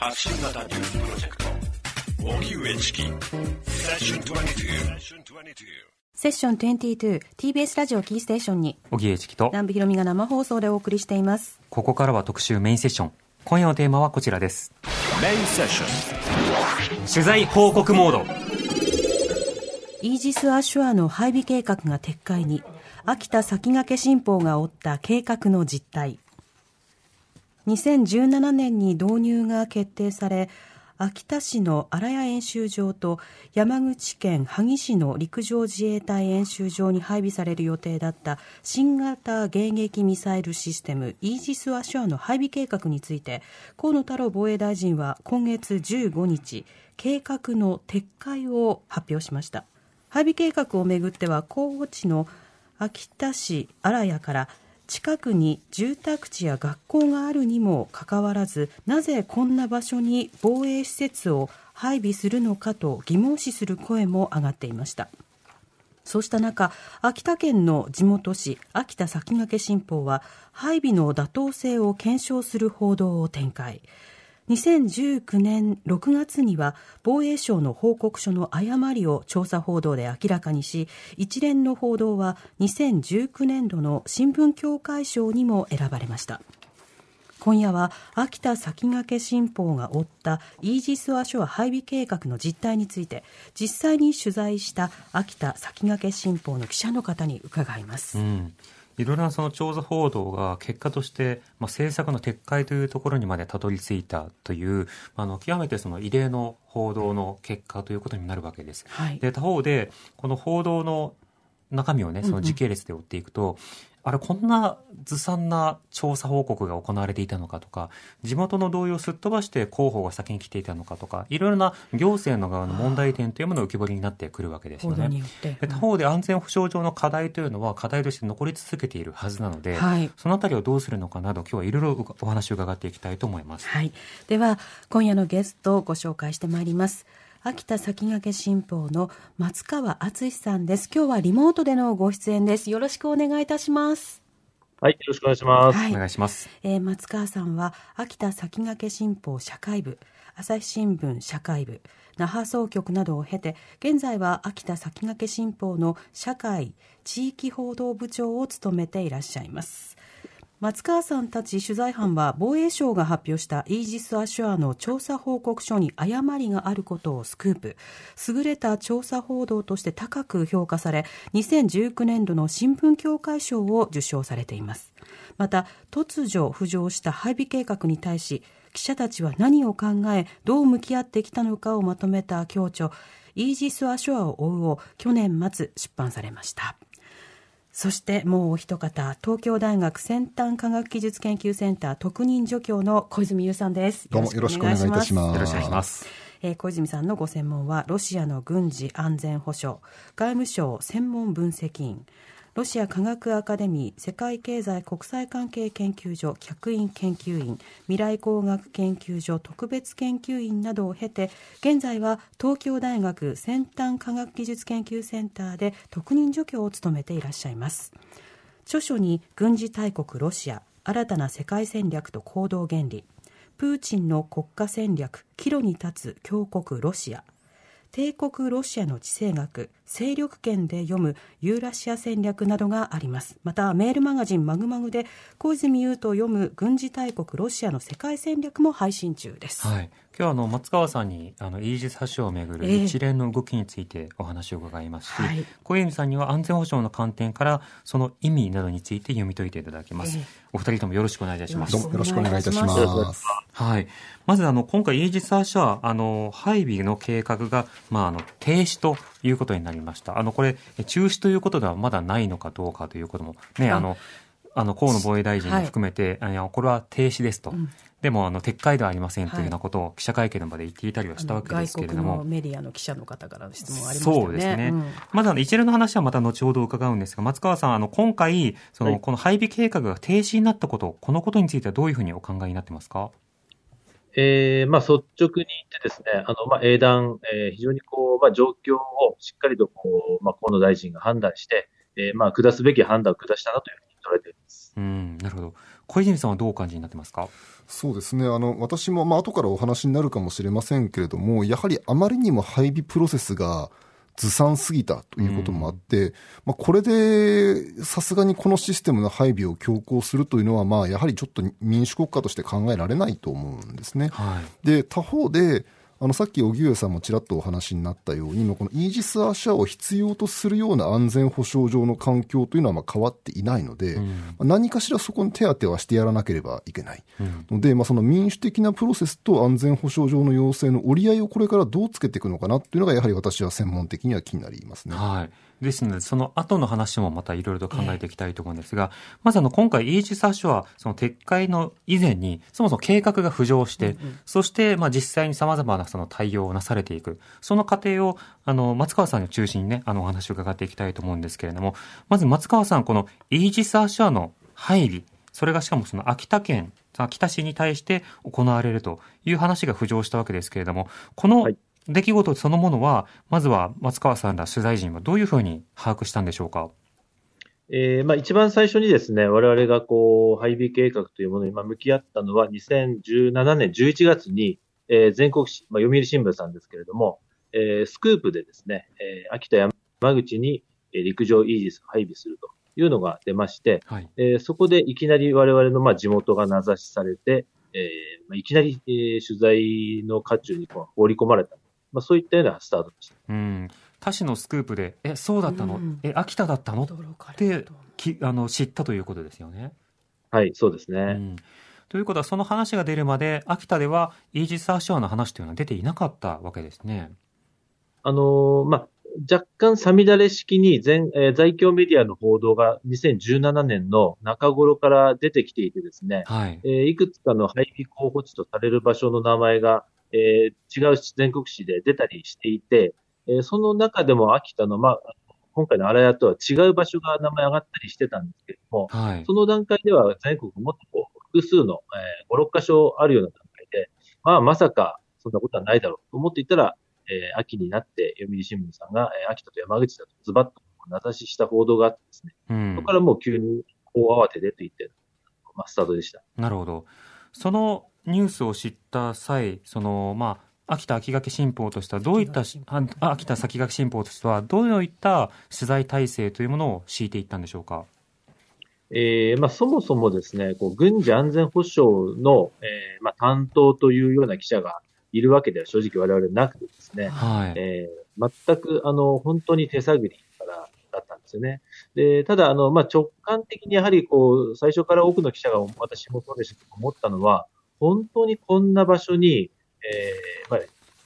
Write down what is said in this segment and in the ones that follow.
発信型ニュースプロジェクト。荻上チキ。セッション22セッション 22TBS ラジオキーステーションに。荻上チキと。南部ひろみが生放送でお送りしています。ここからは特集メインセッション。今夜のテーマはこちらです。メインセッション。取材報告モード。イージス・アショアの配備計画が撤回に秋田先駆け新報が追った計画の実態2017年に導入が決定され秋田市の荒谷演習場と山口県萩市の陸上自衛隊演習場に配備される予定だった新型迎撃ミサイルシステムイージス・アショアの配備計画について河野太郎防衛大臣は今月15日計画の撤回を発表しました。配備計画をめぐっては候補地の秋田市荒谷から近くに住宅地や学校があるにもかかわらずなぜこんな場所に防衛施設を配備するのかと疑問視する声も上がっていました。そうした中秋田県の地元紙秋田先駆け新報は配備の妥当性を検証する報道を展開。2019年6月には防衛省の報告書の誤りを調査報道で明らかにし一連の報道は2019年度の新聞協会賞にも選ばれました。今夜は秋田先駆け新報が追ったイージス・アショア配備計画の実態について実際に取材した秋田先駆け新報の記者の方に伺います、うん。いろいろなその調査報道が結果として、まあ、政策の撤回というところにまでたどり着いたという、あの極めてその異例の報道の結果ということになるわけです。はい、で他方でこの報道の中身をねその時系列で追っていくと、あれこんなずさんな調査報告が行われていたのかとか地元の同意をすっ飛ばして広報が先に来ていたのかとかいろいろな行政の側の問題点というものが浮き彫りになってくるわけですよね。うん、他方で安全保障上の課題というのは課題として残り続けているはずなので、はい、そのあたりをどうするのかなど今日はいろいろお話を伺っていきたいと思います。はい、では今夜のゲストをご紹介してまいります。秋田先駆新報の松川敦さんです。今日はリモートでのご出演です。よろしくお願いいたします。はい、よろしくお願いします。はい、お願いします。えー、松川さんは秋田先駆新報社会部、朝日新聞社会部、那覇総局などを経て、現在は秋田先駆新報の社会地域報道部長を務めていらっしゃいます。松川さんたち取材班は防衛省が発表したイージス・アショアの調査報告書に誤りがあることをスクープ。優れた調査報道として高く評価され2019年度の新聞協会賞を受賞されています。また突如浮上した配備計画に対し記者たちは何を考えどう向き合ってきたのかをまとめた強著イージス・アショアを追うを去年末出版されました。そしてもうお一方、東京大学先端科学技術研究センター特任助教の小泉優さんです。どうもよろしくお願いいたします。よろしくお願いします。えー、小泉さんのご専門はロシアの軍事安全保障、外務省専門分析員、ロシア科学アカデミー世界経済国際関係研究所客員研究員未来工学研究所特別研究員などを経て現在は東京大学先端科学技術研究センターで特任助教を務めていらっしゃいます。著書に軍事大国ロシア新たな世界戦略と行動原理。プーチンの国家戦略岐路に立つ強国ロシア。帝国ロシアの地政学。勢力圏で読むユーラシア戦略などがあります。またメールマガジンマグマグで小泉優と読む軍事大国ロシアの世界戦略も配信中です、はい、今日はあの松川さんにあのイージス発祥をめぐる一連の動きについてお話を伺いますし、えーはい、小泉さんには安全保障の観点からその意味などについて読み解いていただきます、えー、お二人ともよろしくお願いいたします。よろしくお願いいたします。はい。まずあの今回イージス発射はあの配備の計画がまああの停止ということになりました。あの、これ、中止ということではまだないのかどうかということも、ね、あの、あの、河野防衛大臣も含めて、はい、これは停止ですと。うんでもあの撤回ではありませんというようなことを記者会見の場で言っていたりはしたわけですけれども、メディアの記者の方からの質問ありましたね。そうですね。うん、まずあの一連の話はまた後ほど伺うんですが、松川さんあの今回その、この配備計画が停止になったこと、このことについてはどういうふうにお考えになってますか？えー、まあ、率直に言ってですね、あの、まあ、英断、えー、非常にこう、まあ、状況をしっかりとこう、まあ、河野大臣が判断して、えー、まあ、下すべき判断を下したなというふうに捉えています。うん、なるほど。小泉さんはどうお感じになってますか？そうですね。あの、私も、まあ、後からお話になるかもしれませんけれども、やはりあまりにも配備プロセスが、ずさんすぎたということもあって、うん、まあ、これで、さすがにこのシステムの配備を強行するというのは、まあ、やはりちょっと民主国家として考えられないと思うんですね。はい、で、他方で、あのさっき荻上さんもちらっとお話になったように、このイージス・アシャを必要とするような安全保障上の環境というのはまあ変わっていないので、うん、何かしらそこに手当てはしてやらなければいけない、うん、ので、まあ、その民主的なプロセスと安全保障上の要請の折り合いをこれからどうつけていくのかなというのが、やはり私は専門的には気になりますね。はいですので、その後の話もまたいろいろと考えていきたいと思うんですが、えー、まずあの、今回、イージス・アショは、その撤回の以前に、そもそも計画が浮上して、うんうん、そして、まあ実際に様々なその対応をなされていく、その過程を、あの、松川さんを中心にね、あの、お話を伺っていきたいと思うんですけれども、まず松川さん、このイージス・アショの配備、それがしかもその秋田県、秋田市に対して行われるという話が浮上したわけですけれども、この出来事そのものは、まずは松川さんら取材陣はどういうふうに把握したんでしょうか？えー、まあ一番最初にですね、我々がこう、配備計画というものに向き合ったのは、2017年11月に、えー、全国紙、まあ、読売新聞さんですけれども、えー、スクープでですね、えー、秋田山口に陸上イージス配備するというのが出まして、はい、えー、そこでいきなり我々のまあ地元が名指しされて、えーまあ、いきなり、えー、取材の渦中にこう放り込まれたまあ、そういったようなスタートでした。うん他市のスクープで、え、そうだったの、うん、え、秋田だったの？ってきあの知ったということですよね。はい、そうですね。うん、ということは、その話が出るまで、秋田ではイージス・アショアの話というのは出ていなかったわけですね。あのー、まあ、若干さみだれ式に全、えー、在京メディアの報道が2017年の中頃から出てきていてですね、はい、えー、いくつかの配備候補地とされる場所の名前がえー、違う全国紙で出たりしていて、えー、その中でも秋田の、まあ、今回の荒谷とは違う場所が名前上がったりしてたんですけれども、はい、その段階では全国もっとこう複数の、えー、5、6箇所あるような段階で、まあ、まさかそんなことはないだろうと思っていたら、えー、秋になって読売新聞さんが、えー、秋田と山口だとズバッと名指しした報道があってですね、うん、そこからもう急に大慌てでと言って、まあ、スタートでした。なるほど。そのニュースを知った際、その、まあ、秋田秋掛新報としてはどういった秋田先駆け新報としてはどういった取材体制というものを敷いていったんでしょうか？えーまあ、そもそもですね、こう軍事安全保障の、えーまあ、担当というような記者がいるわけでは正直我々なくてですね、はいえー、全くあの本当に手探りからだったんですよね。でただあの、まあ、直感的にやはりこう最初から多くの記者が私もそうでしたと思ったのは、本当にこんな場所に、えー、まあ、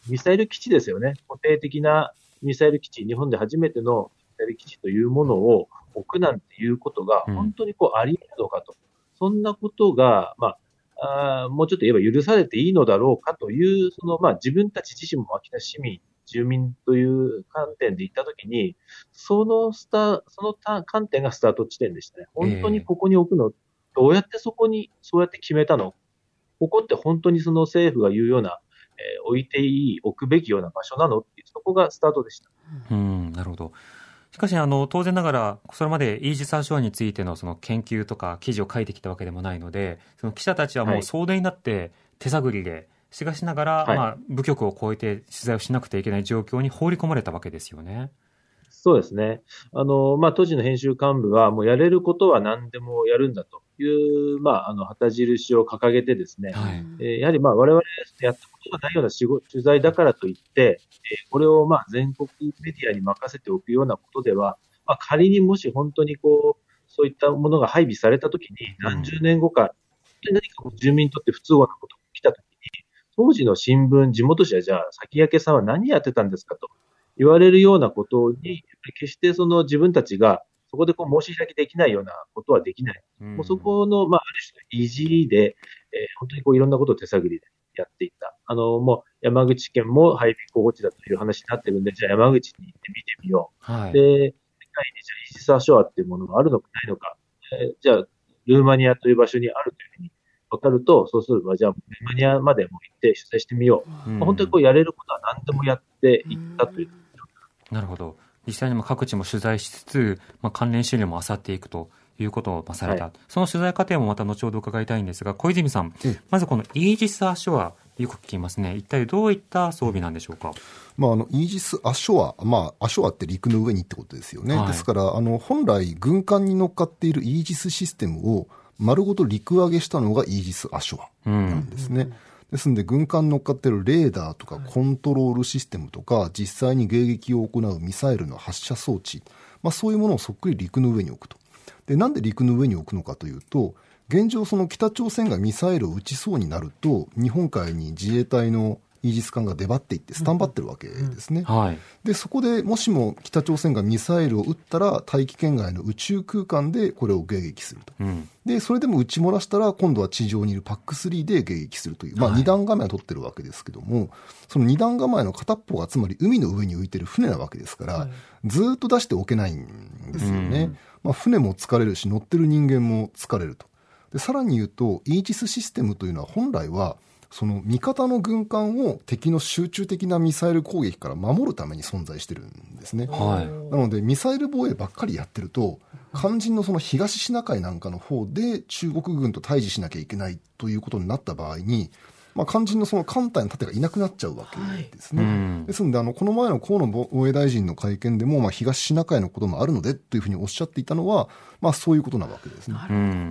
ミサイル基地ですよね。固定的なミサイル基地、日本で初めてのミサイル基地というものを置くなんていうことが、本当にこうあり得るのかと。うん、そんなことが、まあ、あもうちょっと言えば許されていいのだろうかという、その、まあ、自分たち自身も秋田市民、住民という観点で行ったときに、そのスタ、その観点がスタート地点でしたね。本当にここに置くの、どうやってそこに、そうやって決めたのここって本当にその政府が言うような、えー、置いていい、置くべきような場所なのっていう、そこがスタートでした。うん、なるほど。しかし、あの、当然ながら、それまでイージス・アショアについてのその研究とか記事を書いてきたわけでもないので、その記者たちはもう総出になって手探りで、しかしながら、はい、まあ、部局を超えて取材をしなくてはいけない状況に放り込まれたわけですよね。そうですね。あの、まあ、当時の編集幹部は、もうやれることは何でもやるんだという、まあ、あの、旗印を掲げてですね、はい、えー、やはりまあ、我々やったことがないような仕事、取材だからといって、えー、これをまあ、全国メディアに任せておくようなことでは、まあ、仮にもし本当にこう、そういったものが配備されたときに、何十年後か、本当に何か住民にとって不都合なことが来たときに、当時の新聞、地元紙はじゃあ、先駆けさんは何やってたんですかと言われるようなことに、決してその自分たちがそこでこう申し開きできないようなことはできない。うん、もうそこの、まあ、ある種の意地で、えー、本当にこういろんなことを手探りでやっていった。あの、もう山口県も配備候補地だという話になってるんで、じゃあ山口に行ってみてみよう。はい、で、世界にじゃあイージス・アショアっていうものがあるのかないのか。えー、じゃあ、ルーマニアという場所にあるというふうに分かると、そうすれば、じゃあ、ルーマニアまでも行って取材してみよう。うん、まあ、本当にこうやれることは何でもやっていったという。なるほど。実際にも各地も取材しつつ、まあ、関連資料も漁っていくといいうことをされた、はい、その取材過程もまた後ほど伺いたいんですが、小泉さん、まずこのイージス・アショア、よく聞きますね、一体どういった装備なんでしょうか？まあ、あのイージス・アショア、まあ、アショアって陸の上にってことですよね、はい、ですからあの本来、軍艦に乗っかっているイージスシステムを丸ごと陸揚げしたのがイージス・アショアなんですね。うんですので、軍艦乗っかってるレーダーとかコントロールシステムとか、実際に迎撃を行うミサイルの発射装置、まあ、そういうものをそっくり陸の上に置くと。で、なんで陸の上に置くのかというと、現状、その北朝鮮がミサイルを撃ちそうになると、日本海に自衛隊のイージス艦が出張っていってスタンバってるわけですね、うんはい、でそこでもしも北朝鮮がミサイルを撃ったら大気圏外の宇宙空間でこれを迎撃すると、うん、でそれでも撃ち漏らしたら今度は地上にいる PAC3 で迎撃するという、まあ、2段構えを取ってるわけですけども、はい、その2段構えの片っぽがつまり海の上に浮いてる船なわけですから、はい、ずっと出しておけないんですよね、うん、まあ、船も疲れるし乗ってる人間も疲れると。でさらに言うとイージスシステムというのは本来はその味方の軍艦を敵の集中的なミサイル攻撃から守るために存在してるんですね。はい、なのでミサイル防衛ばっかりやってると肝心のその東シナ海なんかの方で中国軍と対峙しなきゃいけないということになった場合にまあ、肝心のその艦隊の盾がいなくなっちゃうわけですね。はい、ですので、あの、この前の河野防衛大臣の会見でも、まあ、東シナ海のこともあるのでというふうにおっしゃっていたのは、まあ、そういうことなわけですね。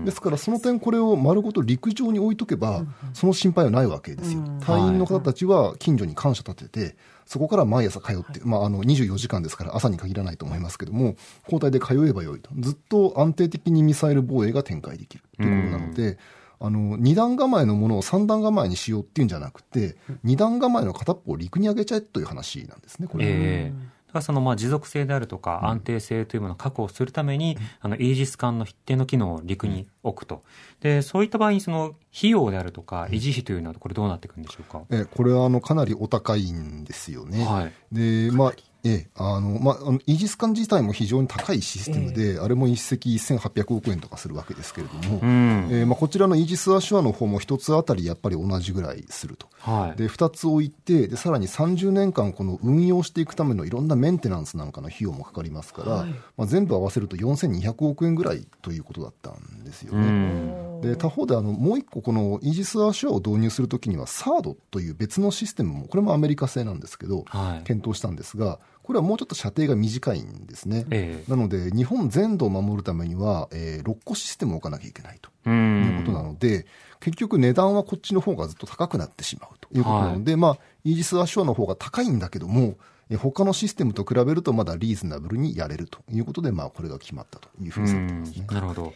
ですから、その点、これを丸ごと陸上に置いとけば、その心配はないわけですよ。隊員の方たちは近所に感謝立てて、そこから毎朝通って、まあ、あの、24時間ですから朝に限らないと思いますけども、交代で通えばよいと。ずっと安定的にミサイル防衛が展開できるということなので、あの、二段構えのものを三段構えにしようっていうんじゃなくて、二段構えの片っぽを陸に上げちゃえという話なんですね、これ。えーそのまあ持続性であるとか安定性というものを確保するために、あのイージス艦の一定の機能を陸に置くと。で、そういった場合にその費用であるとか維持費というのはこれどうなっていくんでしょうか？え、これはあのかなりお高いんですよね。はい。で、まあええ、あの、まあ、イージス艦自体も非常に高いシステムで、えあれも一隻1800億円とかするわけですけれども、うん、えー、まあ、こちらのイージス・アシュアの方も一つあたりやっぱり同じぐらいすると。はい、で、二つ置いて、で、さらに30年間この運用していくためのいろんなメンテナンスなんかの費用もかかりますから、はい、まあ、全部合わせると4200億円ぐらいということだったんですよね。うんで他方であのもう一個このイージス・アシュアを導入するときにはサードという別のシステムもこれもアメリカ製なんですけど、はい、検討したんですがこれはもうちょっと射程が短いんですね、えなので日本全土を守るためには、えー、6個システムを置かなきゃいけないということなので結局値段はこっちの方がずっと高くなってしまうということなので、はい、まあ、イージス・アシュアの方が高いんだけども他のシステムと比べるとまだリーズナブルにやれるということで、まあ、これが決まったというふうにされてますね。なるほど。で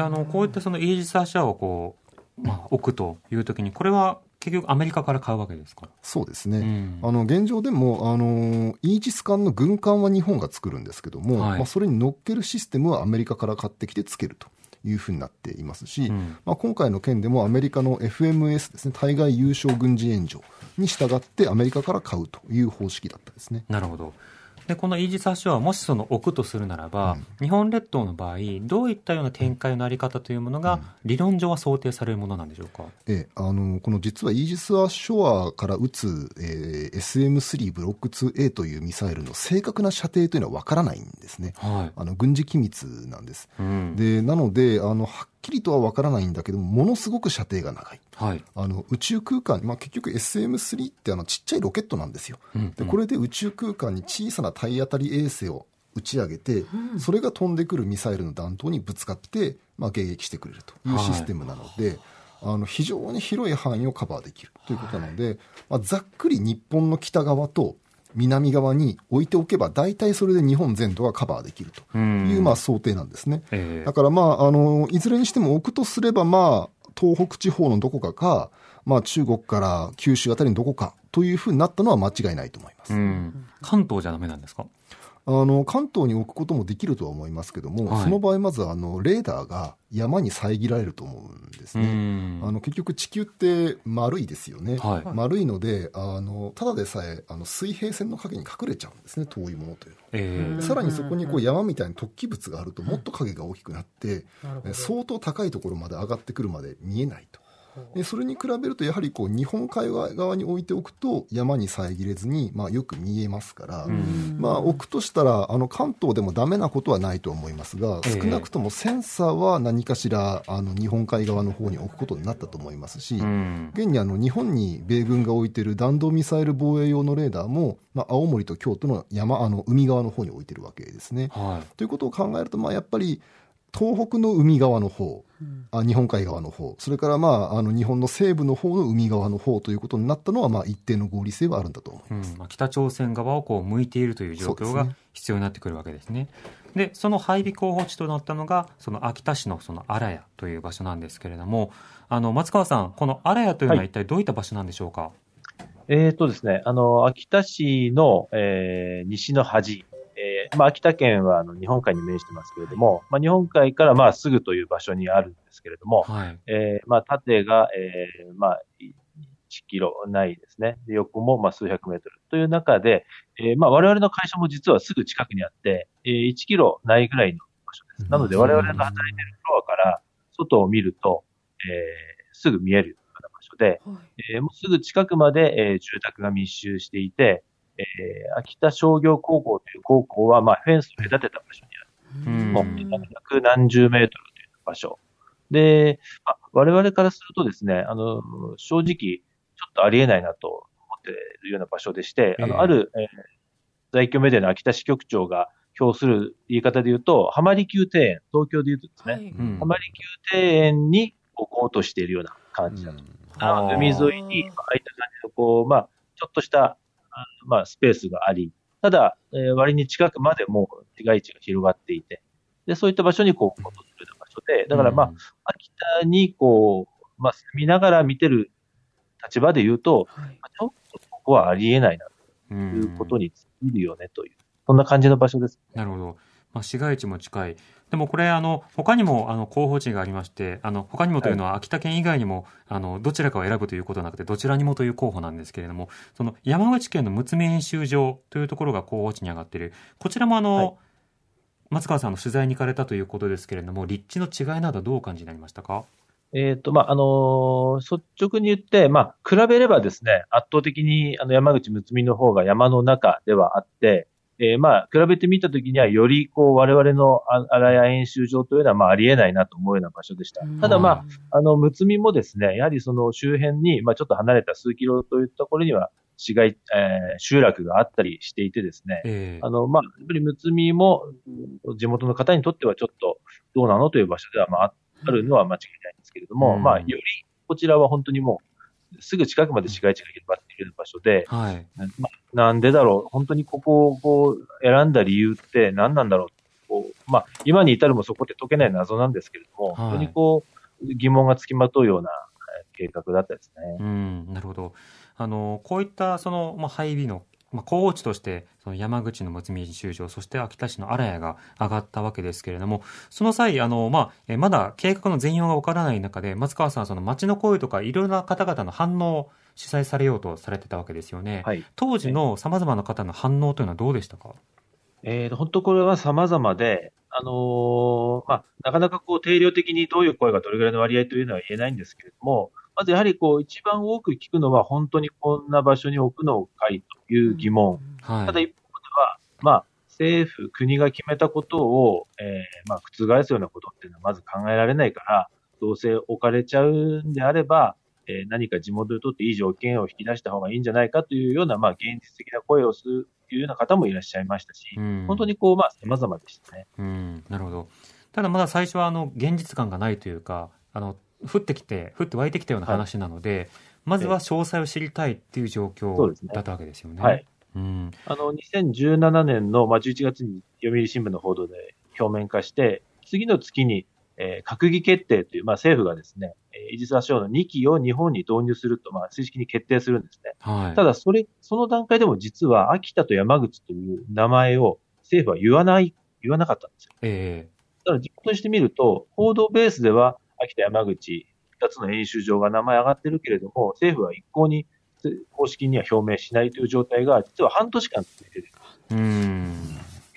あのこういったそのイージス・アシャをこう、まあ、置くというときに、これは結局アメリカから買うわけですか？そうですね、うん、あの現状でもあのイージス艦の軍艦は日本が作るんですけども、はい、まあ、それに乗っけるシステムはアメリカから買ってきてつけると。いうふうになっていますし、うん、まあ、今回の件でもアメリカの FMS ですね対外優勝軍事援助に従ってアメリカから買うという方式だったですね。なるほどでこのイージス・アショアもしその置くとするならば、うん、日本列島の場合どういったような展開のあり方というものが、理論上は想定されるものなんでしょうか、ええ、あのこの実はイージス・アショアから撃つ、えー、SM3 ブロック 2A というミサイルの正確な射程というのは分からないんですね、はい、あの軍事機密なんです。うん、でなのであのはっきりとは分からないんだけども、ものすごく射程が長い。はい、あの宇宙空間、まあ、結局 SM3 ってあのちっちゃいロケットなんですよ、うんうん、で。これで宇宙空間に小さな体当たり衛星を打ち上げて、うん、それが飛んでくるミサイルの弾頭にぶつかって、まあ、迎撃してくれるというシステムなので、はい、あの非常に広い範囲をカバーできるということなので、はい、まあ、ざっくり日本の北側と南側に置いておけば、大体それで日本全土がカバーできるという、まあ、想定なんですね。えー、だから、まあ、あの、いずれにしても置くとすれば、まあ、東北地方のどこかか、まあ、中国から九州あたりのどこかというふうになったのは間違いないと思います。関東じゃダメなんですか？あの関東に置くこともできるとは思いますけども、はい、その場合、まずあのレーダーが山に遮られると思うんですね。あの結局、地球って丸いですよね、はい、丸いのであの、ただでさえあの水平線の影に隠れちゃうんですね、遠いものというのは。えー、さらにそこにこう山みたいな突起物があると、もっと影が大きくなって、相当高いところまで上がってくるまで見えないと。でそれに比べると、やはりこう日本海側に置いておくと、山に遮れずに、まあ、よく見えますから、まあ、置くとしたら、あの関東でもだめなことはないと思いますが、少なくともセンサーは何かしらあの日本海側の方に置くことになったと思いますし、現にあの日本に米軍が置いている弾道ミサイル防衛用のレーダーも、まあ、青森と京都の山あの海側の方に置いてるわけですね。はい、ということを考えると、まあ、やっぱり東北の海側の方、あ日本海側の方、それからまああの日本の西部の方の海側の方ということになったのは、まあ、一定の合理性はあるんだと思います、うん。まあ、北朝鮮側をこう向いているという状況が必要になってくるわけですね。でその配備候補地となったのが、その秋田市のその荒谷という場所なんですけれども、あの松川さん、この荒谷というのは一体どういった場所なんでしょうか？はい、えーとですね、あの秋田市の、えー、西の端、えー、まあ、秋田県はあの日本海に面してますけれども、まあ、日本海からまあすぐという場所にあるんですけれども、はい、えー、まあ、縦が、えー、まあ、1キロないですね。で横もまあ数百メートルという中で、えー、まあ我々の会社も実はすぐ近くにあって、えー、1キロないぐらいの場所です。なので我々の働いているフロアから外を見ると、えー、すぐ見えるような場所で、はい、えー、もうすぐ近くまで、えー、住宅が密集していて、えー、秋田商業高校という高校は、まあ、フェンスを隔てた場所にある。もう、百何十メートルという場所。で、まあ、我々からするとですね、あの、正直、ちょっとありえないなと思っているような場所でして、あの、ある、えー、在京メディアの秋田支局長が表する言い方で言うと、浜離宮庭園、東京で言うとですね、はい、浜離宮庭園に置こうとしているような感じだと。うん、海沿いに、ああいった感じの、こう、まあ、ちょっとしたまあ、スペースがあり、ただ、えー、割に近くまでもう市街地が広がっていて、で、そういった場所にこう、訪れる場所で、だからまあ、うん、秋田にこう、まあ、住みながら見てる立場で言うと、はい、ちょっとここはありえないな、ということに尽きるよね、という、そんな感じの場所です。なるほど。まあ、市街地も近い。でもこれ、あの、他にも、あの、候補地がありまして、あの、他にもというのは、秋田県以外にも、あの、どちらかを選ぶということなくて、どちらにもという候補なんですけれども、その、山口県の陸奥演習場というところが候補地に上がっている。こちらもあの、はい、松川さんの取材に行かれたということですけれども、立地の違いなどどうお感じになりましたか？えっ、ー、と、まあ、あのー、率直に言って、まあ、比べればですね、圧倒的に、あの、山口睦美の方が山の中ではあって、えー、まあ、比べてみたときには、より、こう、我々の荒谷演習場というのは、まあ、ありえないなと思うような場所でした。ただ、まあ、あの、むつみもですね、やはりその周辺に、まあ、ちょっと離れた数キロといったところには、市街、えー、集落があったりしていてですね、えー、あの、まあ、やっぱりむつみも、地元の方にとってはちょっと、どうなのという場所では、まあ、あるのは間違いないんですけれども、うん、まあ、より、こちらは本当にもう、すぐ近くまで市街地が広がっている場所で、はい、まあ、なんでだろう、本当にここをこう選んだ理由って何なんだろうこう、まあ、今に至るもそこって解けない謎なんですけれども、はい、本当にこう疑問がつきまとうような計画だったですね。うん、なるほど。あのこういったその、まあ、配備のまあ、候補地としてその山口の睦見集場そして秋田市の荒谷が上がったわけですけれどもその際あの、まあ、えまだ計画の全容が分からない中で松川さんはその町の声とかいろいろな方々の反応を主催されようとされてたわけですよね、はい、当時のさまざまな方の反応というのはどうでしたか、えー、本当これは様々で、あのー、まあ、なかなかこう定量的にどういう声がどれぐらいの割合というのは言えないんですけれども、まずやはりこう、一番多く聞くのは、本当にこんな場所に置くのかいという疑問。はい、ただ一方では、まあ、政府、国が決めたことを、えー、まあ、覆すようなことっていうのはまず考えられないから、どうせ置かれちゃうんであれば、えー、何か地元にとっていい条件を引き出した方がいいんじゃないかというような、まあ、現実的な声をするというような方もいらっしゃいましたし、うん、本当にこう、まあ、様々でしたね。うん、なるほど。ただまだ最初は、あの、現実感がないというか、あの、降ってきて、降って湧いてきたような話なので、はい、まずは詳細を知りたいっていう状況だったわけですよね。はい。うん、あの、2017年の、まあ、11月に読売新聞の報道で表面化して、次の月に、えー、閣議決定という、まあ、政府がですね、イージス・アショーの2機を日本に導入すると、まあ、正式に決定するんですね。はい、ただ、それ、その段階でも実は、秋田と山口という名前を政府は言わない、言わなかったんですよ。ええー、だから実行してみると、報道ベースでは、秋田、山口、二つの演習場が名前上がってるけれども、政府は一向に公式には表明しないという状態が、実は半年間続いてる。うん。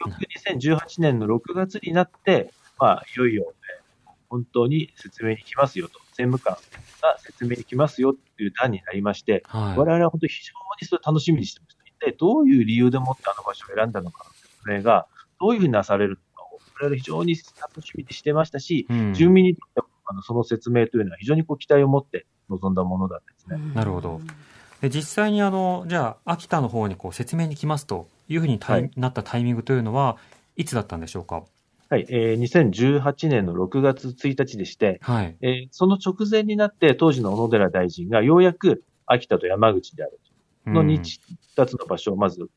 結局2018年の6月になって、まあ、いよいよ、本当に説明に来ますよと。政務官が説明に来ますよっていう段になりまして、はい、我々は本当に非常にそれ楽しみにしてました。一体どういう理由でもってあの場所を選んだのか、それがどういうふうになされるのかを、我々非常に楽しみにしてましたし、うん、住民にとってもあのその説明というのは非常にこう期待を持って臨んだものだったですね。なるほど。で実際にあの、じゃあ、秋田の方にこう説明に来ますというふうに、はい、なったタイミングというのは、いつだったんでしょうか？はい、えー、2018年の6月1日でして、はい、えー、その直前になって、当時の小野寺大臣がようやく秋田と山口であるの日、2つの場所をまず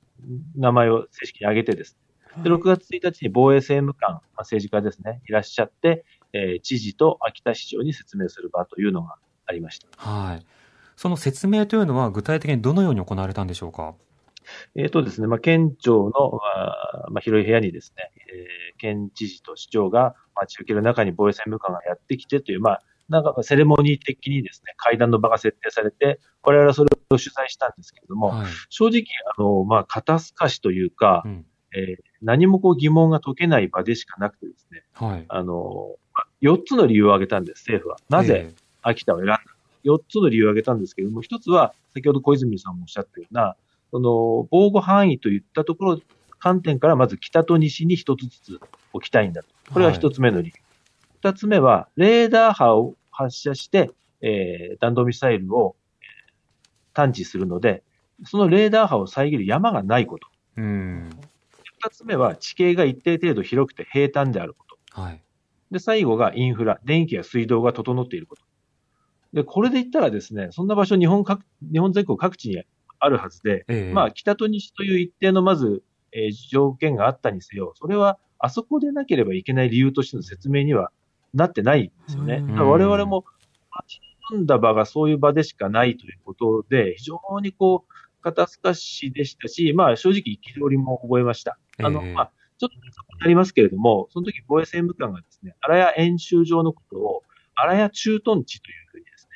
名前を正式に挙げてですね、で6月1日に防衛政務官、まあ、政治家ですね、いらっしゃって、えー、知事と秋田市長に説明する場というのがありました。はい。その説明というのは具体的にどのように行われたんでしょうか？えっ、ー、とですね、まあ、県庁の、まあ、広い部屋にですね、えー、県知事と市長が待ち受ける中に防衛政務官がやってきてという、まあ、なんかセレモニー的にですね、会談の場が設定されて、我々はそれを取材したんですけれども、はい、正直、あの、まあ、肩透かしというか、うん、えー、何もこう疑問が解けない場でしかなくてですね、はい、あの、4つの理由を挙げたんです、政府は。なぜ秋田を選んだ4つの理由を挙げたんですけれども、1つは、先ほど小泉さんもおっしゃったような、その、防護範囲といったところ、観点からまず北と西に1つずつ置きたいんだと。これは1つ目の理由。はい、2つ目は、レーダー波を発射して、えー、弾道ミサイルを、えー、探知するので、そのレーダー波を遮る山がないこと。うん。二つ目は地形が一定程度広くて平坦であること。はい。で、最後がインフラ、電気や水道が整っていること。で、これで言ったらですね、そんな場所日本各、日本全国各地にあるはずで、ええ、まあ、北と西という一定のまず、えー、条件があったにせよ、それはあそこでなければいけない理由としての説明にはなってないんですよね。だから我々も、待んだ場がそういう場でしかないということで、非常にこう、肩透かしでしたし、まあ正直憤りも覚えました。あの、えー、まあ、ちょっとありますけれども、その時防衛政務官がですね、荒谷演習場のことを、荒谷駐屯地というふうにです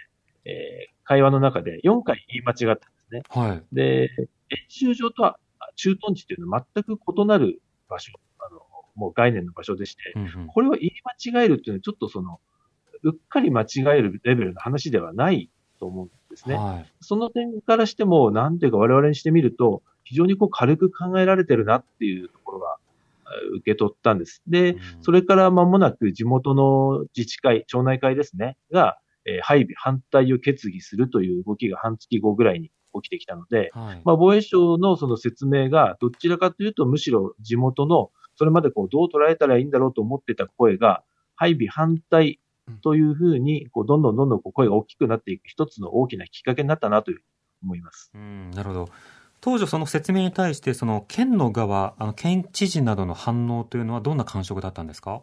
ね、えー、会話の中で4回言い間違ったね。はい。で、演習場とは駐屯地というのは全く異なる場所、あの、もう概念の場所でして、うんうん、これを言い間違えるっていうのはちょっとその、うっかり間違えるレベルの話ではないと思うんですね。はい、その点からしても、なんていうか我々にしてみると、非常にこう軽く考えられてるなっていうところが受け取ったんです。で、それから間もなく地元の自治会、町内会ですね、が、えー、配備反対を決議するという動きが半月後ぐらいに起きてきたので、はい、まあ、防衛省のその説明がどちらかというと、むしろ地元のそれまでこうどう捉えたらいいんだろうと思ってた声が、配備反対というふうに、こう、どんどんどんどん声が大きくなっていく一つの大きなきっかけになったなという思います。うん、なるほど。当初その説明に対して、その県の側、あの県知事などの反応というのはどんな感触だったんですか？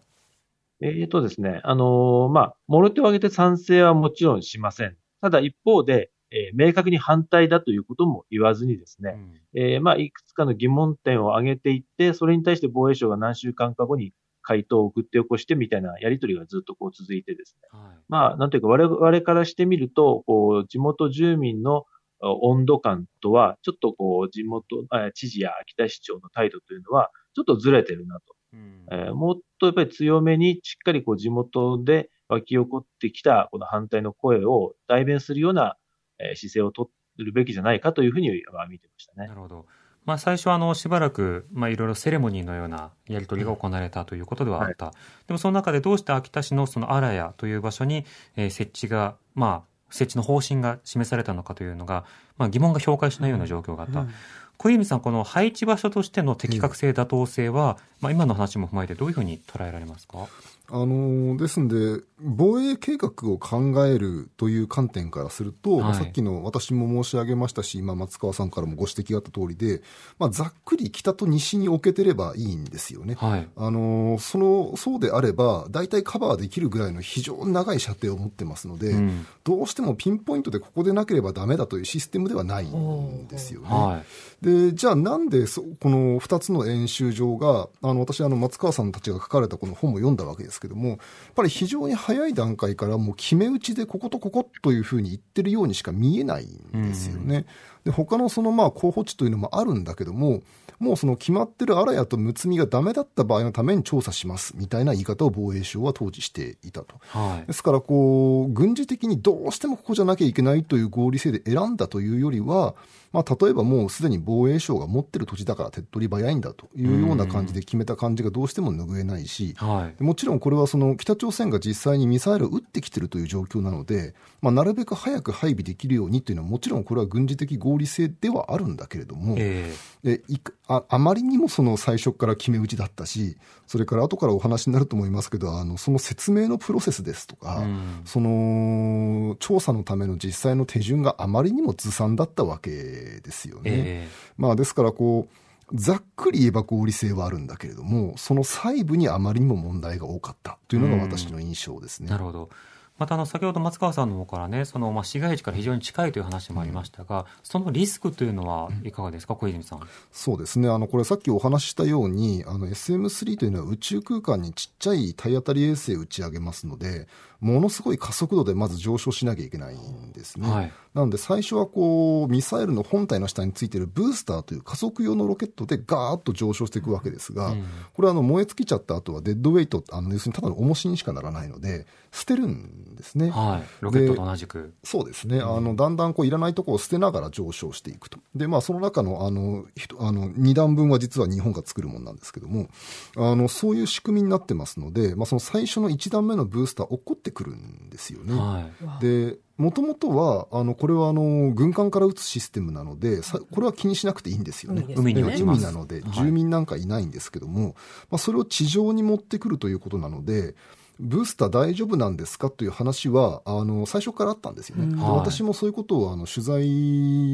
えっ、ー、とですね、あのー、まあ、もろ手を挙げて賛成はもちろんしません。ただ一方で、えー、明確に反対だということも言わずにですね、うん、えー、まあ、いくつかの疑問点を挙げていって、それに対して防衛省が何週間か後に回答を送って起こしてみたいなやりとりがずっとこう続いてですね。はい、まあ、なんていうか我々からしてみると、こう、地元住民の温度感とは、ちょっとこう、地元、知事や秋田市長の態度というのは、ちょっとずれてるなと。うん、えー、もっとやっぱり強めに、しっかりこう、地元で湧き起こってきた、この反対の声を代弁するような、えー、姿勢を取るべきじゃないかというふうには見てましたね。なるほど。まあ、最初はあのしばらく、まあ、いろいろセレモニーのようなやり取りが行われたということではあった、はい、でもその中でどうして秋田市のその荒谷という場所に、えー、設置が、まあ、設置の方針が示されたのかというのが、まあ、疑問が評価しないような状況があった、うん。うん、小泉さん、この配置場所としての適格性、妥当性は、まあ、今の話も踏まえてどういうふうに捉えられますか？あのですんで、防衛計画を考えるという観点からすると、はい、さっきの私も申し上げましたし、今、松川さんからもご指摘があった通りで、まあ、ざっくり北と西に置けてればいいんですよね。はい、あのそのそうであれば、大体カバーできるぐらいの非常に長い射程を持ってますので、うん、どうしてもピンポイントでここでなければだめだというシステムではないんですよね。はい、で、じゃあなんでそ、この2つの演習場が、あの、私、あの、松川さんたちが書かれたこの本も読んだわけですけども、やっぱり非常に早い段階からもう決め打ちでこことここというふうに言ってるようにしか見えないんですよね。で、他のそのまあ候補地というのもあるんだけども、もうその決まってる荒谷と睦みがダメだった場合のために調査しますみたいな言い方を防衛省は当時していたと。はい、ですからこう、軍事的にどうしてもここじゃなきゃいけないという合理性で選んだというよりは、まあ、例えばもうすでに防衛省が持ってる土地だから手っ取り早いんだというような感じで決めた感じがどうしても拭えないし、はい、もちろんこれはその北朝鮮が実際にミサイルを撃ってきてるという状況なので、まあ、なるべく早く配備できるようにというのはもちろんこれは軍事的合理性ではあるんだけれども、えー、いああまりにもその最初から決め打ちだったし、それから後からお話になると思いますけど、あのその説明のプロセスですとか、その調査のための実際の手順があまりにもずさんだったわけですよね。えー、まあ、ですからこう、ざっくり言えば合理性はあるんだけれども、その細部にあまりにも問題が多かったというのが私の印象ですね。なるほど。またあの先ほど松川さんの方からね、そのまあ市街地から非常に近いという話もありましたが、うん、そのリスクというのはいかがですか、小泉さん。そうですね、あのこれ、さっきお話ししたように、SM3 というのは宇宙空間にちっちゃい体当たり衛星を打ち上げますので、ものすごい加速度でまず上昇しなきゃいけないんですね。はい、なので最初はこうミサイルの本体の下についているブースターという加速用のロケットでガーッと上昇していくわけですが、うん、これはあの燃え尽きちゃった後はデッドウェイトあの要するにただの重しにしかならないので捨てるんですね。はい、ロケットと同じく。そうですね。あのだんだんこういらないところを捨てながら上昇していくと。でまあその中のあのあの2段分は実は日本が作るものなんですけども、あのそういう仕組みになってますので、まあその最初の1段目のブースター落っこってくるんですよね。はい、でもともとは、あの、これはあの、軍艦から撃つシステムなので、これは気にしなくていいんですよね。海。海なので、住民なんかいないんですけども、はい、まあ、それを地上に持ってくるということなので、ブースター大丈夫なんですか？という話は、あの、最初からあったんですよね。うん、私もそういうことを、あの、取材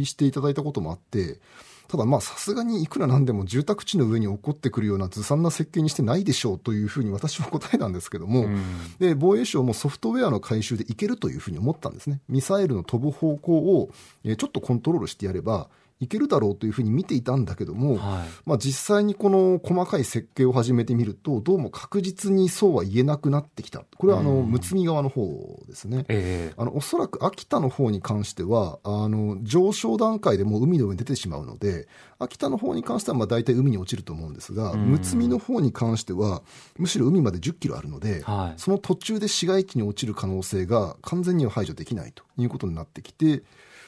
していただいたこともあって、ただまあさすがにいくらなんでも住宅地の上に起こってくるようなずさんな設計にしてないでしょうというふうに私は答えたんですけども、うん、で防衛省もソフトウェアの改修でいけるというふうに思ったんですね。ミサイルの飛ぶ方向をちょっとコントロールしてやればいけるだろうというふうに見ていたんだけども、はい、まあ、実際にこの細かい設計を始めてみると、どうも確実にそうは言えなくなってきた。これはあの、睦み側の方ですね。えー、あの、おそらく秋田の方に関しては、あの、上昇段階でもう海の上に出てしまうので、秋田の方に関してはまあ大体海に落ちると思うんですが、睦みの方に関しては、むしろ海まで10キロあるので、はい、その途中で市街地に落ちる可能性が完全には排除できないということになってきて、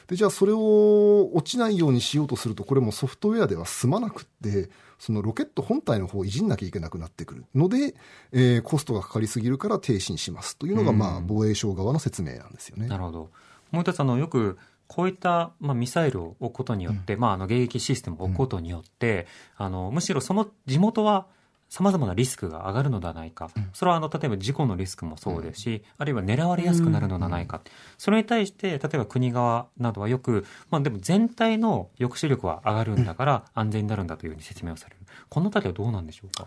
で、じゃあそれを落ちないようにしようとすると、これもソフトウェアでは済まなくって、そのロケット本体の方をいじんなきゃいけなくなってくるので、えー、コストがかかりすぎるから停止にしますというのが、まあ、防衛省側の説明なんですよね。なるほど。もう一つ、あの、よく、こういった、まあ、ミサイルを置くことによって、うん、まあ、あの迎撃システムを置くことによって、うん、あのむしろその地元はさまざまなリスクが上がるのではないか、それはあの例えば事故のリスクもそうですし、あるいは狙われやすくなるのではないか、それに対して、例えば国側などはよく、まあ、でも全体の抑止力は上がるんだから、安全になるんだというふうに説明をされる、このあたりはどうなんでしょうか？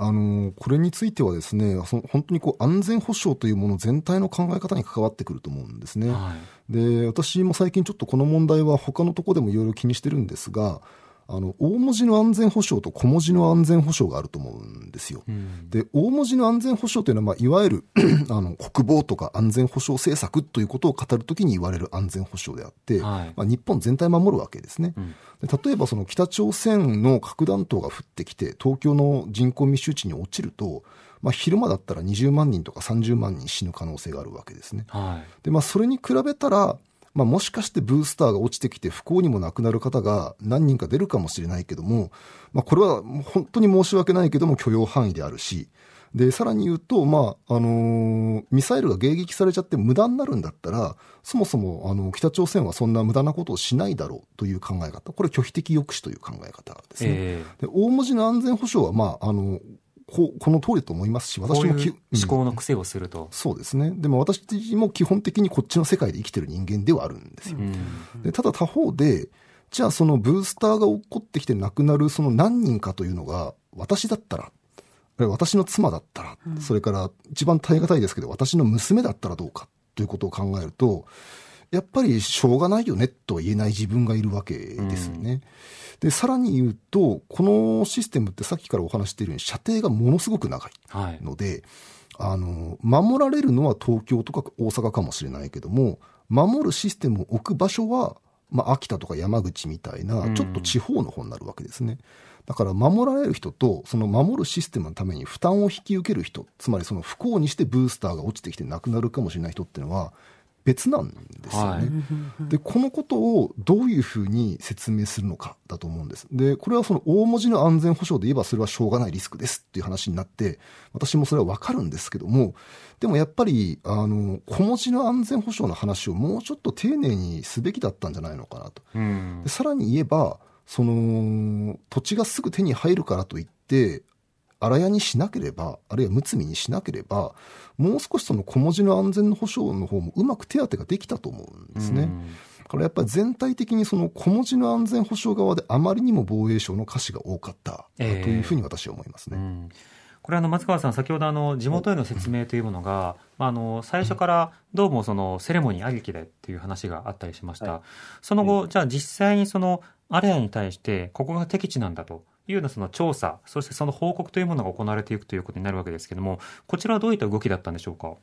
あのこれについてはですね、本当にこう安全保障というもの全体の考え方に関わってくると思うんですね。はい、で、私も最近ちょっとこの問題は他のところでもいろいろ気にしてるんですが、あの、大文字の安全保障と小文字の安全保障があると思うんですよ。うん、で、大文字の安全保障というのは、まあ、いわゆる あの、国防とか安全保障政策ということを語るときに言われる安全保障であって、はい、まあ、日本全体守るわけですね。うん、で例えば、その北朝鮮の核弾頭が降ってきて、東京の人口密集地に落ちると、まあ、昼間だったら20万人とか30万人死ぬ可能性があるわけですね。はい、で、まあ、それに比べたら、まあ、もしかしてブースターが落ちてきて不幸にも亡くなる方が何人か出るかもしれないけども、まあ、これは本当に申し訳ないけども許容範囲であるし、で、さらに言うと、まあ、あのー、ミサイルが迎撃されちゃって無駄になるんだったら、そもそも、あの、北朝鮮はそんな無駄なことをしないだろうという考え方。これ拒否的抑止という考え方ですね。えー、で大文字の安全保障は、まあ、あの、ここの通りと思いますし、私も思考の癖をすると、うん、そうですね。でも私も基本的にこっちの世界で生きてる人間ではあるんですよ。でただ他方で、じゃあそのブースターが起こってきて亡くなるその何人かというのが、私だったら、私の妻だったら、うん、それから一番耐え難いですけど、私の娘だったらどうかということを考えると、やっぱりしょうがないよねとは言えない自分がいるわけですよね。うんで、さらに言うと、このシステムってさっきからお話しているように射程がものすごく長いので、はい、あの、守られるのは東京とか大阪かもしれないけども、守るシステムを置く場所は、まあ、秋田とか山口みたいな、ちょっと地方の方になるわけですね。だから守られる人と、その守るシステムのために負担を引き受ける人、つまりその不幸にしてブースターが落ちてきて亡くなるかもしれない人っていうのは、別なんですよね、はい、で、このことをどういうふうに説明するのかだと思うんです。で、これはその大文字の安全保障で言えばそれはしょうがないリスクですっていう話になって、私もそれはわかるんですけども、でもやっぱり、あの、小文字の安全保障の話をもうちょっと丁寧にすべきだったんじゃないのかなと。でさらに言えば、その、土地がすぐ手に入るからといって、荒屋にしなければ、あるいはむみにしなければ、もう少しその小文字の安全の保障の方もうまく手当てができたと思うんですね。だからやっぱり全体的にその小文字の安全保障側であまりにも防衛省の歌詞が多かったというふうに私は思いますね。えーこれあの松川さん、先ほどあの地元への説明というものが、あの最初からどうもそのセレモニーありきでっていう話があったりしました。はい、その後、じゃあ実際にそのアレアに対してここが敵地なんだというようなその調査、そしてその報告というものが行われていくということになるわけですけれども、こちらはどういった動きだったんでしょうか？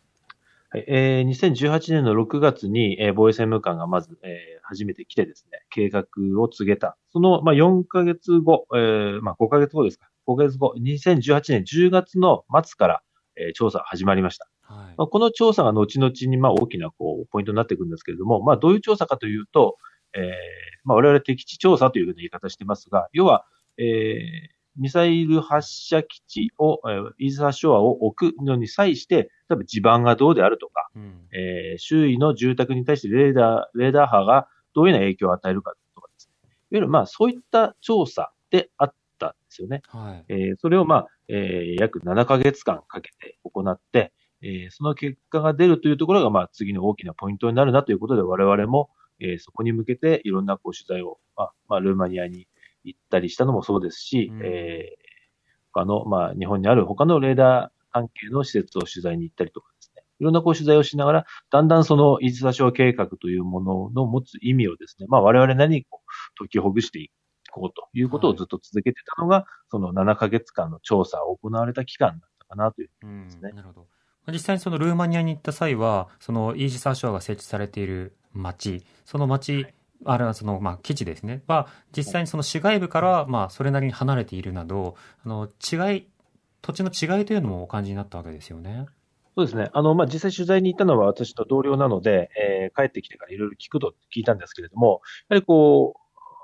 はいえー、2018年の6月に、えー、防衛政務官がまず、えー、初めて来てですね、計画を告げた。その、まあ、4ヶ月後、えー、まあ、5ヶ月後ですか。5ヶ月後、2018年10月の末から、えー、調査始まりました。はいまあ、この調査が後々に、まあ、大きな、こう、ポイントになっていくんですけれども、まあ、どういう調査かというと、えー、まあ、我々敵地調査というふうな言い方してますが、要は、えー、ミサイル発射基地を、えーサーショアを置くのに際して、例えば地盤がどうであるとか、うん、えー、周囲の住宅に対してレーダー、レーダー波がどういうような影響を与えるかとかですね。いわゆるまあそういった調査であったんですよね。はい、えー、それをまあ、えー、約7ヶ月間かけて行って、えー、その結果が出るというところがまあ次の大きなポイントになるなということで我々も、えー、そこに向けていろんなこう取材を、まあ、まあ、ルーマニアに行ったりしたのもそうですし、うん、えー、他の、まあ、日本にある他のレーダー関係の施設を取材に行ったりとかですね、いろんなこう取材をしながら、だんだんその伊豆座計画というものの持つ意味をですね、まあ我々なりにこう解きほぐしていこうということをずっと続けてたのが、はい、その7ヶ月間の調査を行われた期間だったかなというふうにですね。なるほど。実際にそのルーマニアに行った際は、そのイージス・アショアが設置されている町、その町あるいはその、まあ、基地ですね、は、実際にその市街部から、まあ、それなりに離れているなど、あの、違い、土地の違いというのもお感じになったわけですよね。そうですね。あの、まあ、実際取材に行ったのは私の同僚なので、えー、帰ってきてからいろいろ聞くと聞いたんですけれども、やはりこ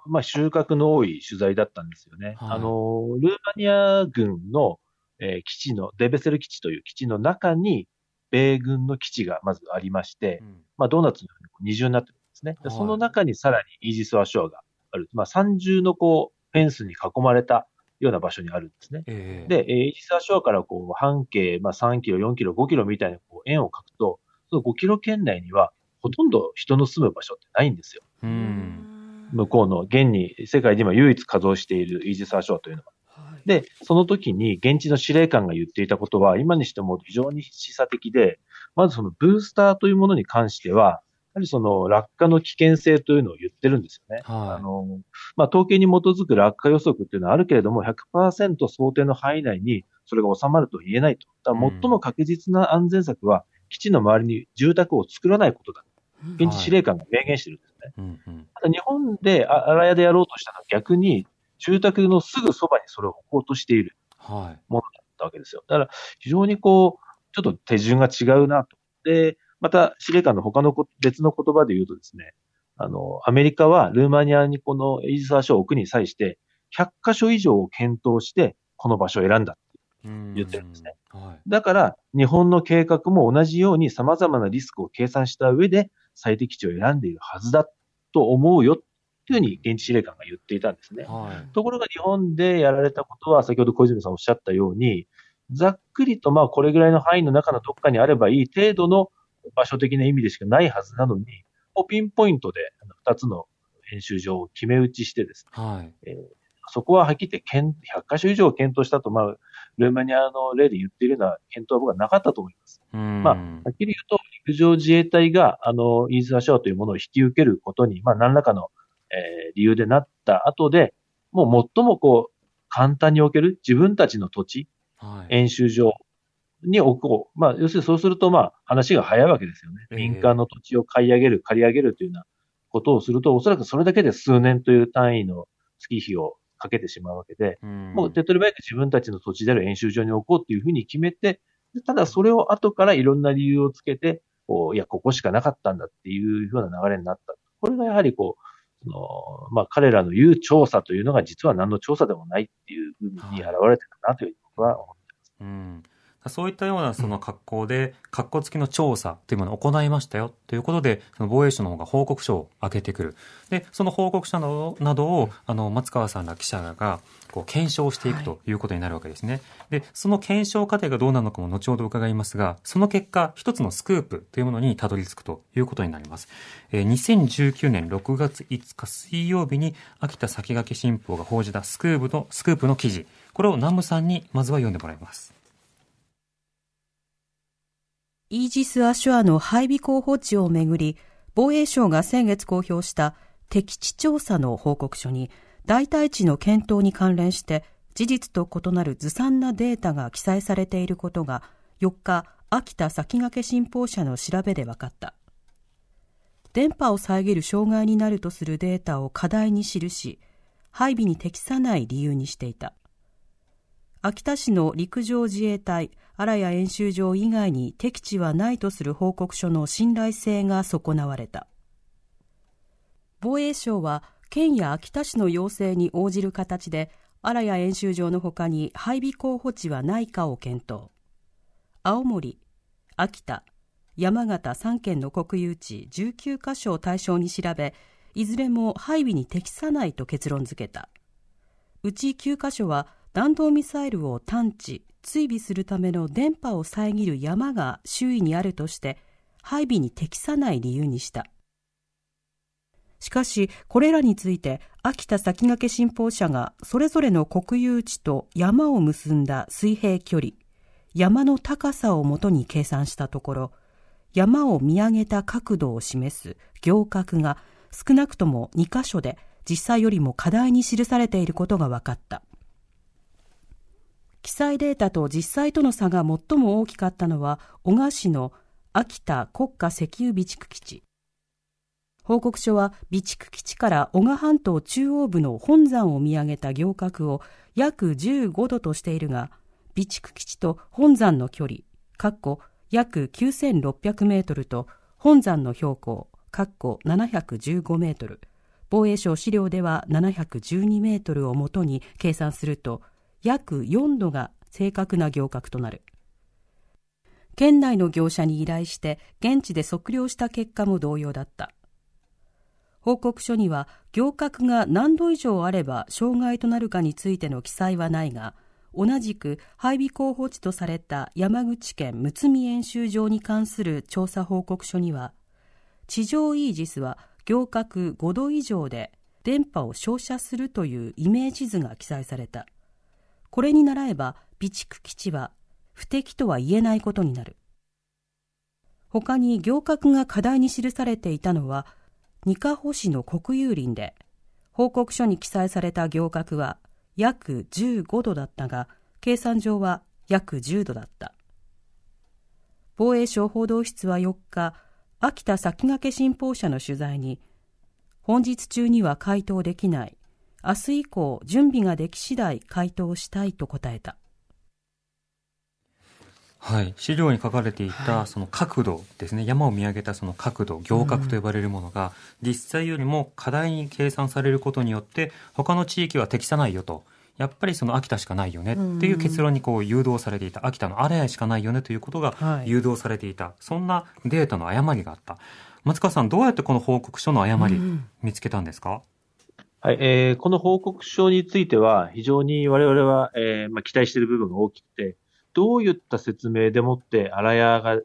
う、まあ、収穫の多い取材だったんですよね。はい、あの、ルーマニア軍の、えー、基地の、デベセル基地という基地の中に、米軍の基地がまずありまして、うん、まあ、ドーナツのように二重になってるですね。その中にさらにイージス・アショアがある。まあ、三重のこう、フェンスに囲まれたような場所にあるんですね。えー、で、イージス・アショアからこう、半径、まあ、3キロ、4キロ、5キロみたいなこう円を描くと、その5キロ圏内には、ほとんど人の住む場所ってないんですよ。うん向こうの、現に世界で今唯一稼働しているイージス・アショアというのは。で、その時に現地の司令官が言っていたことは、今にしても非常に示唆的で、まずそのブースターというものに関しては、やはりその落下の危険性というのを言ってるんですよね。はい、あの、まあ、統計に基づく落下予測っていうのはあるけれども、100%想定の範囲内にそれが収まると言えないと。だ最も確実な安全策は、基地の周りに住宅を作らないことだ。現地司令官が明言してるんですね。はい、ただ日本で荒屋でやろうとしたのは逆に、住宅のすぐそばにそれを置こうとしているものだったわけですよ。だから非常にこう、ちょっと手順が違うなと。で、また、司令官の他の別の言葉で言うとですね、あの、アメリカはルーマニアにこのエイジサーシを置くに際して、100カ所以上を検討して、この場所を選んだって言ってるんですね。はい、だから、日本の計画も同じように様々なリスクを計算した上で、最適地を選んでいるはずだと思うよっていうふうに現地司令官が言っていたんですね。はい、ところが日本でやられたことは、先ほど小泉さんおっしゃったように、ざっくりとまあこれぐらいの範囲の中のどっかにあればいい程度の場所的な意味でしかないはずなのに、もうピンポイントで2つの演習場を決め打ちしてですね、はい。えー、そこははっきり言って100箇所以上検討したと、まあ、ルーマニアの例で言っているような検討は僕はなかったと思います。まあ、はっきり言うと、陸上自衛隊が、あの、イース・アショアというものを引き受けることに、まあ、何らかの、えー、理由でなった後で、もう最もこう、簡単に置ける自分たちの土地、はい、演習場に置こう。まあ、要するにそうすると、まあ、話が早いわけですよね。民間の土地を買い上げる、借り上げるというようなことをすると、おそらくそれだけで数年という単位の月日をかけてしまうわけで、うん、もう手っ取り早く自分たちの土地である演習場に置こうっていうふうに決めて、ただそれを後からいろんな理由をつけて、こういや、ここしかなかったんだっていうふうな流れになった。これがやはりこう、そのまあ、彼らの言う調査というのが実は何の調査でもないっていうふうに現れてるなという僕は思ってます。うんそういったようなその格好で、格好付きの調査というものを行いましたよということで、その防衛省の方が報告書を開けてくる。で、その報告書などなどを、あの、松川さんら記者が、こう、検証していくということになるわけですね。はい、で、その検証過程がどうなるのかも後ほど伺いますが、その結果、一つのスクープというものにたどり着くということになります。えー、2019年6月5日水曜日に、秋田先駆け新報が報じたスクープの、スクープの記事。これを南部さんにまずは読んでもらいます。イージス・アシュアの配備候補地をめぐり、防衛省が先月公表した敵地調査の報告書に、代替地の検討に関連して事実と異なるずさんなデータが記載されていることが4日、秋田先駆け新報社の調べで分かった。電波を遮る障害になるとするデータを課題に記し、配備に適さない理由にしていた。秋田市の陸上自衛隊荒谷演習場以外に敵地はないとする報告書の信頼性が損なわれた。防衛省は県や秋田市の要請に応じる形で荒谷演習場のほかに配備候補地はないかを検討。青森秋田山形3県の国有地19カ所を対象に調べいずれも配備に適さないと結論付けた。うち9カ所は弾道ミサイルを探知、追尾するための電波を遮る山が周囲にあるとして配備に適さない理由にした。しかし、これらについて、秋田先駆け新報社がそれぞれの国有地と山を結んだ水平距離、山の高さをもとに計算したところ、山を見上げた角度を示す行角が少なくとも2箇所で実際よりも課題に記されていることが分かった。記載データと実際との差が最も大きかったのは小賀市の秋田国家石油備蓄基地。報告書は備蓄基地から小賀半島中央部の本山を見上げた行角を約15度としているが備蓄基地と本山の距離約9600メートルと本山の標高715メートル。防衛省資料では712メートルをもとに計算すると約4度が正確な行角となる。県内の業者に依頼して現地で測量した結果も同様だった。報告書には行角が何度以上あれば障害となるかについての記載はないが、同じく配備候補地とされた山口県睦見演習場に関する調査報告書には、地上イージスは行角5度以上で電波を照射するというイメージ図が記載された。これに倣えば備蓄基地は不適とは言えないことになる。他に行革が課題に記されていたのは、二カ保市の国有林で、報告書に記載された行革は約15度だったが、計算上は約10度だった。防衛省報道室は4日、秋田先駆け新報社の取材に、本日中には回答できない。明日以降準備ができ次第回答したいと答えた。はい、資料に書かれていたその角度ですね、山を見上げたその角度行角と呼ばれるものが、実際よりも過大に計算されることによって他の地域は適さないよと。やっぱりその秋田しかないよねっていう結論にこう誘導されていた。秋田のあれしかないよねということが誘導されていた、はい、そんなデータの誤りがあった。松川さんどうやってこの報告書の誤り見つけたんですか、はい、えー、この報告書については、非常に我々は、えー、まあ、期待している部分が大きくて、どういった説明でもって、荒屋が、えー、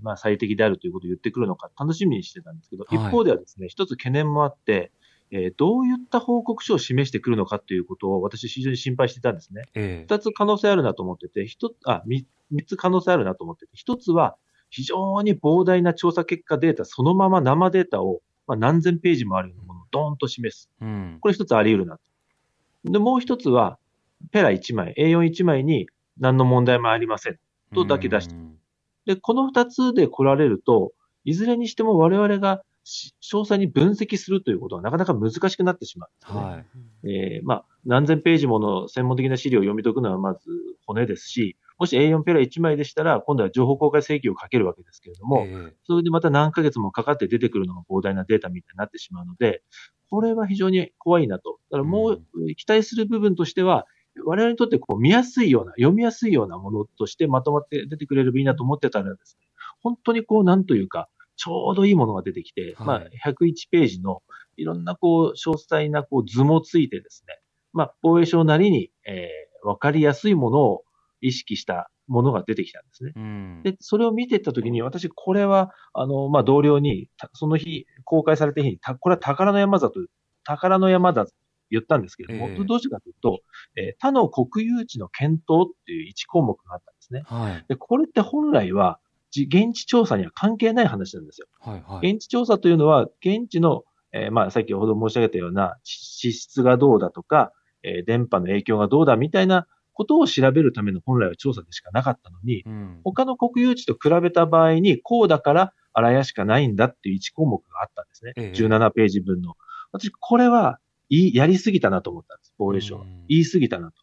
まあ、最適であるということを言ってくるのか楽しみにしてたんですけど、はい、一方ではですね、一つ懸念もあって、えー、どういった報告書を示してくるのかということを私非常に心配してたんですね。二、え。ー、つ可能性あるなと思ってて、一つ、あ、三つ可能性あるなと思ってて、一つは、非常に膨大な調査結果データ、そのまま生データを、まあ、何千ページもあるようなものをドーンと示す。うん、これ一つあり得るなと。で、もう一つは、ペラ1枚、A41 枚に何の問題もありません。とだけ出して。で、この二つで来られると、いずれにしても我々が詳細に分析するということはなかなか難しくなってしまう、ね、はい。えー、まあ、何千ページもの専門的な資料を読み解くのはまず骨ですし、もし A4 ペラ1枚でしたら、今度は情報公開請求をかけるわけですけれども、えー、それでまた何ヶ月もかかって出てくるのが膨大なデータみたいになってしまうので、これは非常に怖いなと。だからもう、期待する部分としては、我々にとってこう見やすいような、読みやすいようなものとしてまとまって出てくれればいいなと思ってたらですね、本当にこう、なんというか、ちょうどいいものが出てきて、はい、まあ、101ページのいろんなこう、詳細なこう図もついてですね、まあ、防衛省なりに、えー、わかりやすいものを意識したものが出てきたんですね。うん、で、それを見ていったときに、私、これは、あの、まあ、同僚に、その日、公開された日に、これは宝の山だと、宝の山だと言ったんですけれども、えー、どうしてかというと、えー、他の国有地の検討っていう1項目があったんですね。はい、でこれって本来は、現地調査には関係ない話なんですよ。はいはい、現地調査というのは、現地の、えー、まあ、先ほど申し上げたような資質がどうだとか、えー、電波の影響がどうだみたいなことを調べるための本来は調査でしかなかったのに、うん、他の国有地と比べた場合に、こうだから荒屋しかないんだっていう1項目があったんですね。え17ページ分の。私、これは、い、やりすぎたなと思ったんです。防衛省は。言いすぎたなと。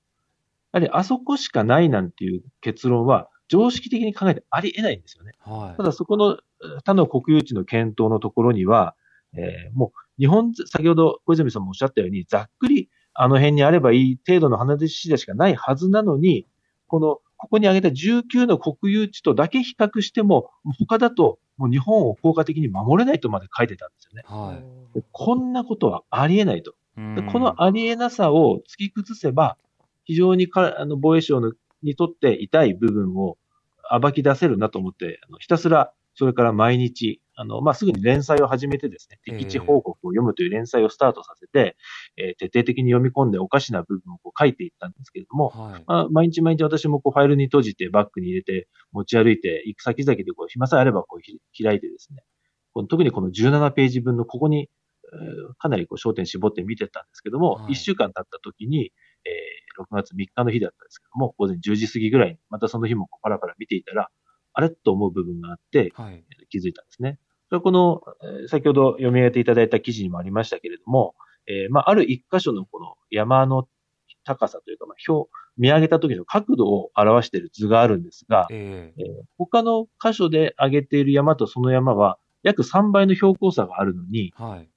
やはり、あそこしかないなんていう結論は、常識的に考えてありえないんですよね。はい、ただそこの他の国有地の検討のところには、えー、もう日本、先ほど小泉さんもおっしゃったように、ざっくりあの辺にあればいい程度の話でしかないはずなのに、この、ここに挙げた19の国有地とだけ比較しても、他だともう日本を効果的に守れないとまで書いてたんですよね。はい、こんなことはありえないと。このありえなさを突き崩せば、非常にかあの防衛省のにとって痛い部分を暴き出せるなと思って、あのひたすらそれから毎日、あの、まあ、すぐに連載を始めてですね、敵地報告を読むという連載をスタートさせて、えー、徹底的に読み込んでおかしな部分をこう書いていったんですけれども、はい、まあ、毎日毎日私もこうファイルに閉じてバッグに入れて持ち歩いて、行く先々でこう暇さえあればこう開いてですね、この特にこの17ページ分のここに、えー、かなりこう焦点絞って見てたんですけども、はい、1週間経った時に、えー、6月3日の日だったんですけども、午前10時過ぎぐらいに、またその日もパラパラ見ていたら、あれと思う部分があって、はい、気づいたんですね。それはこの、先ほど読み上げていただいた記事にもありましたけれども、えー、まあ、ある一箇所のこの山の高さというか、まあ、表、見上げた時の角度を表している図があるんですが、えー、えー、他の箇所で上げている山とその山は約3倍の標高差があるのに、はい、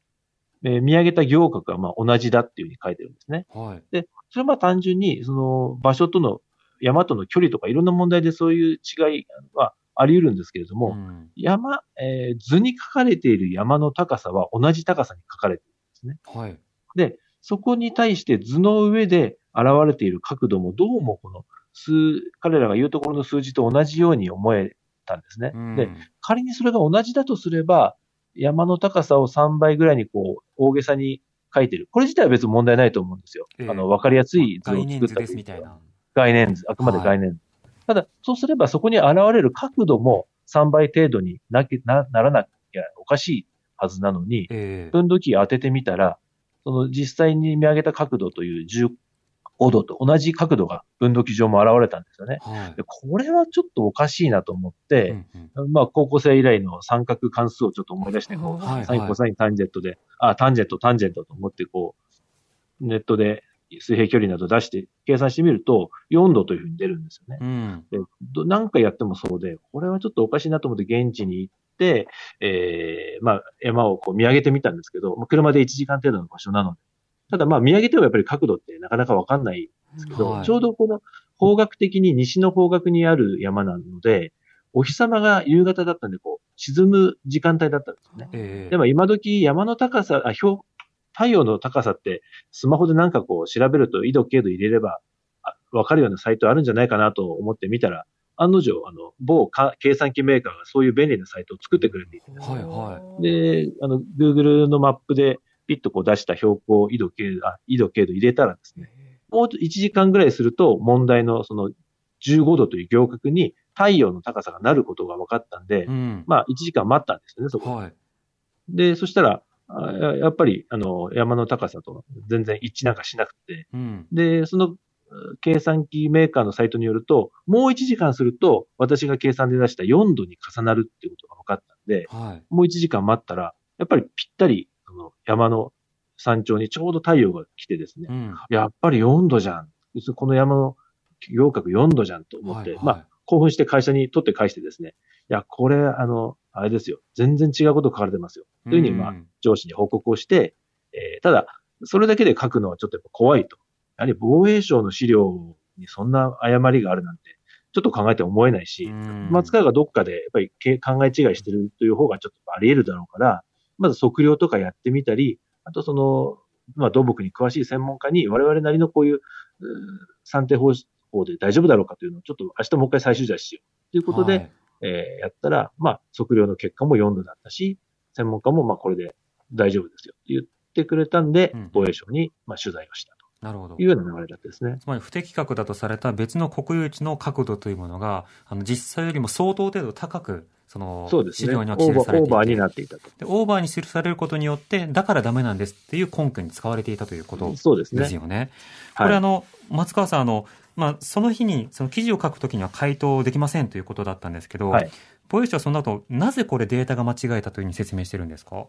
えー、見上げた行角はまあ同じだっていうふうに書いてるんですね。はい、で、それはまあ単純にその場所との山との距離とかいろんな問題でそういう違いはあり得るんですけれども、うん、山、えー、図に書かれている山の高さは同じ高さに書かれているんですね。はい。で、そこに対して図の上で現れている角度もどうもこの数、彼らが言うところの数字と同じように思えたんですね。うん、で、仮にそれが同じだとすれば、山の高さを3倍ぐらいにこう、大げさに書いてる。これ自体は別に問題ないと思うんですよ。えー、あの、わかりやすい図を作ったり。みたいな。概念図、あくまで概念図。はい、ただ、そうすればそこに現れる角度も3倍程度にななならなきゃおかしいはずなのに、えー、分度器当ててみたら、その実際に見上げた角度という15度と同じ角度が分度器上も現れたんですよね。はい、でこれはちょっとおかしいなと思って、うんうん、まあ高校生以来の三角関数をちょっと思い出して、こう、はいはい、サイン、コサイン、タンジェットで、あ、タンジェット、タンジェットと思ってこう、ネットで水平距離など出して計算してみると、4度というふうに出るんですよね。うん、で何回やってもそうで、これはちょっとおかしいなと思って現地に行って、えー、まあ、山をこう見上げてみたんですけど、車で1時間程度の場所なので、ただまあ見上げてもやっぱり角度ってなかなかわかんないんですけど、はい、ちょうどこの方角的に西の方角にある山なので、お日様が夕方だったんで、こう、沈む時間帯だったんですよね。えー、でも今時山の高さ、あ、標太陽の高さって、スマホでなんかこう調べると、緯度、経度入れれば、わかるようなサイトあるんじゃないかなと思ってみたら、案の定、あの、某計算機メーカーがそういう便利なサイトを作ってくれていてですね。はいはい。で、あの、Google のマップでピッとこう出した標高、緯度、経度、あ、緯度、経度入れたらですね、もう1時間ぐらいすると問題のその15度という行角に太陽の高さがなることが分かったんで、うん、まあ、1時間待ったんですよね、そこ。はい、で、そしたら、やっぱり、あの、山の高さと全然一致なんかしなくて、うん、で、その計算機メーカーのサイトによると、もう1時間すると、私が計算で出した4度に重なるっていうことが分かったんで、はい、もう1時間待ったら、やっぱりぴったり、その山の山頂にちょうど太陽が来てですね、うん、やっぱり4度じゃん。この山の陽角4度じゃんと思って、はいはい、まあ、興奮して会社に取って返してですね、いや、これ、あの、あれですよ。全然違うこと書かれてますよ。というふうに、まあ、上司に報告をして、えー、ただ、それだけで書くのはちょっとやっぱ怖いと。やはり防衛省の資料にそんな誤りがあるなんて、ちょっと考えて思えないし、松川がどっかでやっぱり考え違いしてるという方がちょっとあり得るだろうから、まず測量とかやってみたり、あとその、まあ土木に詳しい専門家に我々なりのこういう、算定方法で大丈夫だろうかというのをちょっと明日もう一回再取材しようということで、はい、えー、やったら、まあ測量の結果も4度だったし、専門家もまあこれで大丈夫ですよって言ってくれたんで、防衛省にまあ取材をした。なるほど。いうような流れだったですね。つまり不適格だとされた別の国有地の角度というものが、あの実際よりも相当程度高く、その、資料には記されていてオーバーになっていたと。で。オーバーに記されることによって、だからダメなんですっていう根拠に使われていたということですよね。そうですね。これ、あの、松川さん、あの、まあ、その日に、その記事を書くときには回答できませんということだったんですけど、はい、防衛省はその後、なぜこれデータが間違えたというふうに説明してるんですか？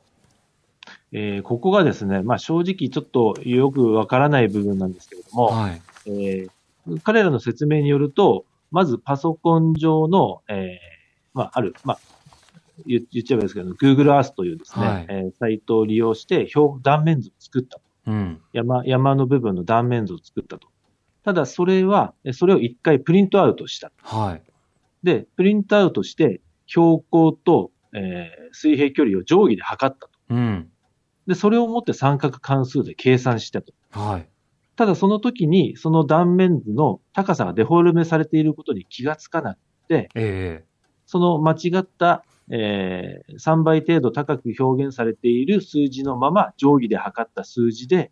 えー、ここがですね、まあ、正直ちょっとよくわからない部分なんですけれども、はい、えー、彼らの説明によると、まずパソコン上の、えー、まあ、ある、まあ、言っちゃえばですけど、Google Earth というですね、はい、えー、サイトを利用して表、断面図を作ったと、うん、山。山の部分の断面図を作ったと。ただ、それは、それを一回プリントアウトした。はい。で、プリントアウトして、標高と、えー、水平距離を定規で測ったと。うん。で、それをもって三角関数で計算したと。はい。ただその時に、その断面図の高さがデフォルメされていることに気がつかなくて、ええその間違った、えー、3倍程度高く表現されている数字のまま定規で測った数字で、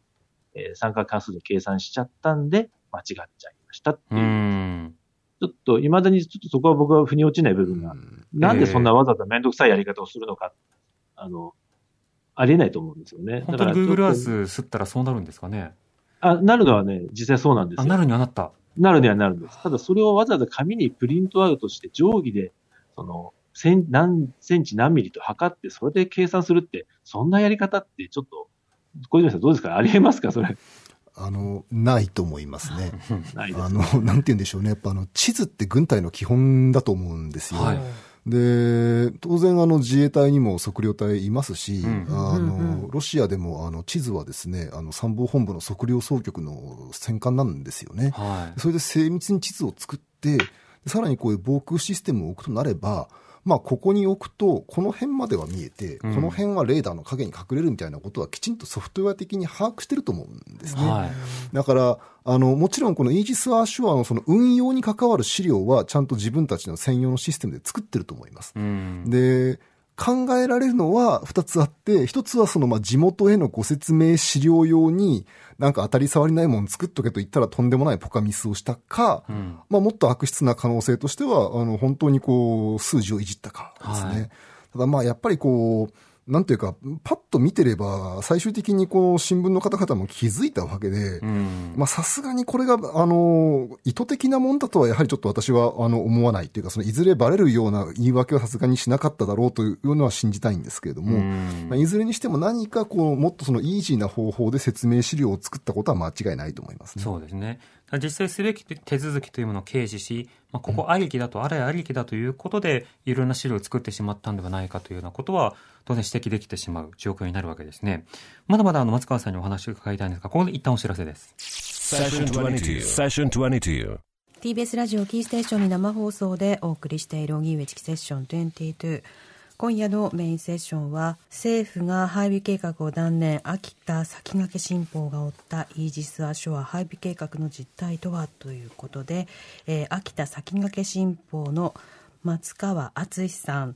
えー、三角関数で計算しちゃったんで、間違っちゃいましたっていう。うちょっと、未だにちょっとそこは僕は腑に落ちない部分が、なんでそんなわざわざめんどくさいやり方をするのか、あの、ありえないと思うんですよね。本当に Google Earth 吸ったらそうなるんですかね。あ、なるのはね、実際そうなんですよ。なるにはなった。なるにはなるんです。ただそれをわざわざ紙にプリントアウトして定規で、その、何センチ何ミリと測って、それで計算するって、そんなやり方ってちょっと、小泉さんどうですか？ありえますか？それ。あの、ないと思いますね。ないです、ね、あの、なんて言うんでしょうね。やっぱあの、地図って軍隊の基本だと思うんですよ。はいで、当然あの自衛隊にも測量隊いますし、うん、あの、ロシアでもあの地図はですね、あの参謀本部の測量総局の戦艦なんですよね。はい、それで精密に地図を作って、さらにこういう防空システムを置くとなれば、まあ、ここに置くと、この辺までは見えて、この辺はレーダーの影に隠れるみたいなことはきちんとソフトウェア的に把握してると思うんですね。はい、だから、あの、もちろんこのイージス・アーシュアのその運用に関わる資料はちゃんと自分たちの専用のシステムで作ってると思います。で、考えられるのは2つあって、1つはそのまあ地元へのご説明資料用に、なんか当たり障りないもの作っとけと言ったらとんでもないポカミスをしたか、うん、まあもっと悪質な可能性としては、あの本当にこう数字をいじったかですね。はい、ただまあやっぱりこう、なんていうか、パッと見てれば、最終的にこの新聞の方々も気づいたわけで、まあさすがにこれが、あの、意図的なもんだとはやはりちょっと私は、あの、思わないっていうか、そのいずれバレるような言い訳はさすがにしなかっただろうというのは信じたいんですけれども、まあ、いずれにしても何かこう、もっとそのイージーな方法で説明資料を作ったことは間違いないと思いますね。そうですね。実際すべき手続きというものを掲示し、まあ、ここありきだと、あれありきだということで、いろんな資料を作ってしまったんではないかというようなことは、当然指摘できてしまう状況になるわけですね。まだまだあの松川さんにお話を伺いたいんですが、ここで一旦お知らせです。TBS ラジオキーステーションに生放送でお送りしている荻上チキセッション22。今夜のメインセッションは政府が配備計画を断念秋田先駆け新報が追ったイージス・アショア配備計画の実態とはということで、えー、秋田先駆け新報の松川敦さん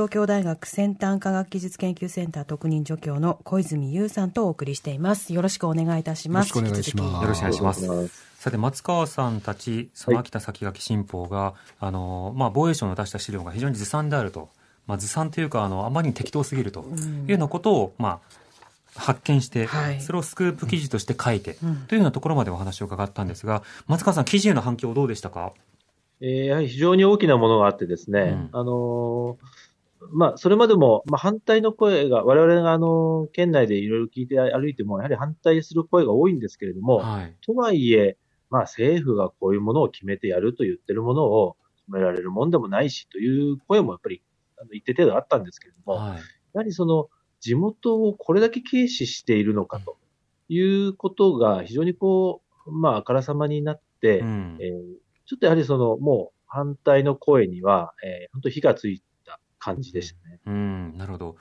東京大学先端科学技術研究センター特任助教の小泉優さんとお送りしています。よろしくお願いいたします。よろしくお願いします。よろしくお願いします。さて、松川さんたち、その秋田先駆新報が、はい、あの、まあ、防衛省の出した資料が非常にずさんであると。まあ、ずさんというか、あの、あまりに適当すぎるというようなことを、まあ、発見して、はい、それをスクープ記事として書いて、うん、というようなところまでお話を伺ったんですが、松川さん、記事への反響どうでしたか？えー、やはり非常に大きなものがあってですね、うん、あのー、まあ、それまでも、まあ、反対の声が、我々が、あの、県内でいろいろ聞いて歩いても、やはり反対する声が多いんですけれども、はい、とはいえ、まあ、政府がこういうものを決めてやると言ってるものを決められるもんでもないし、という声もやっぱり、あの一定程度あったんですけれども、はい、やはりその、地元をこれだけ軽視しているのかということが非常にこう、まあ、あからさまになって、うん、えー、ちょっとやはりその、もう反対の声には、えー、本当火がついた感じでしたね。うん、なるほど。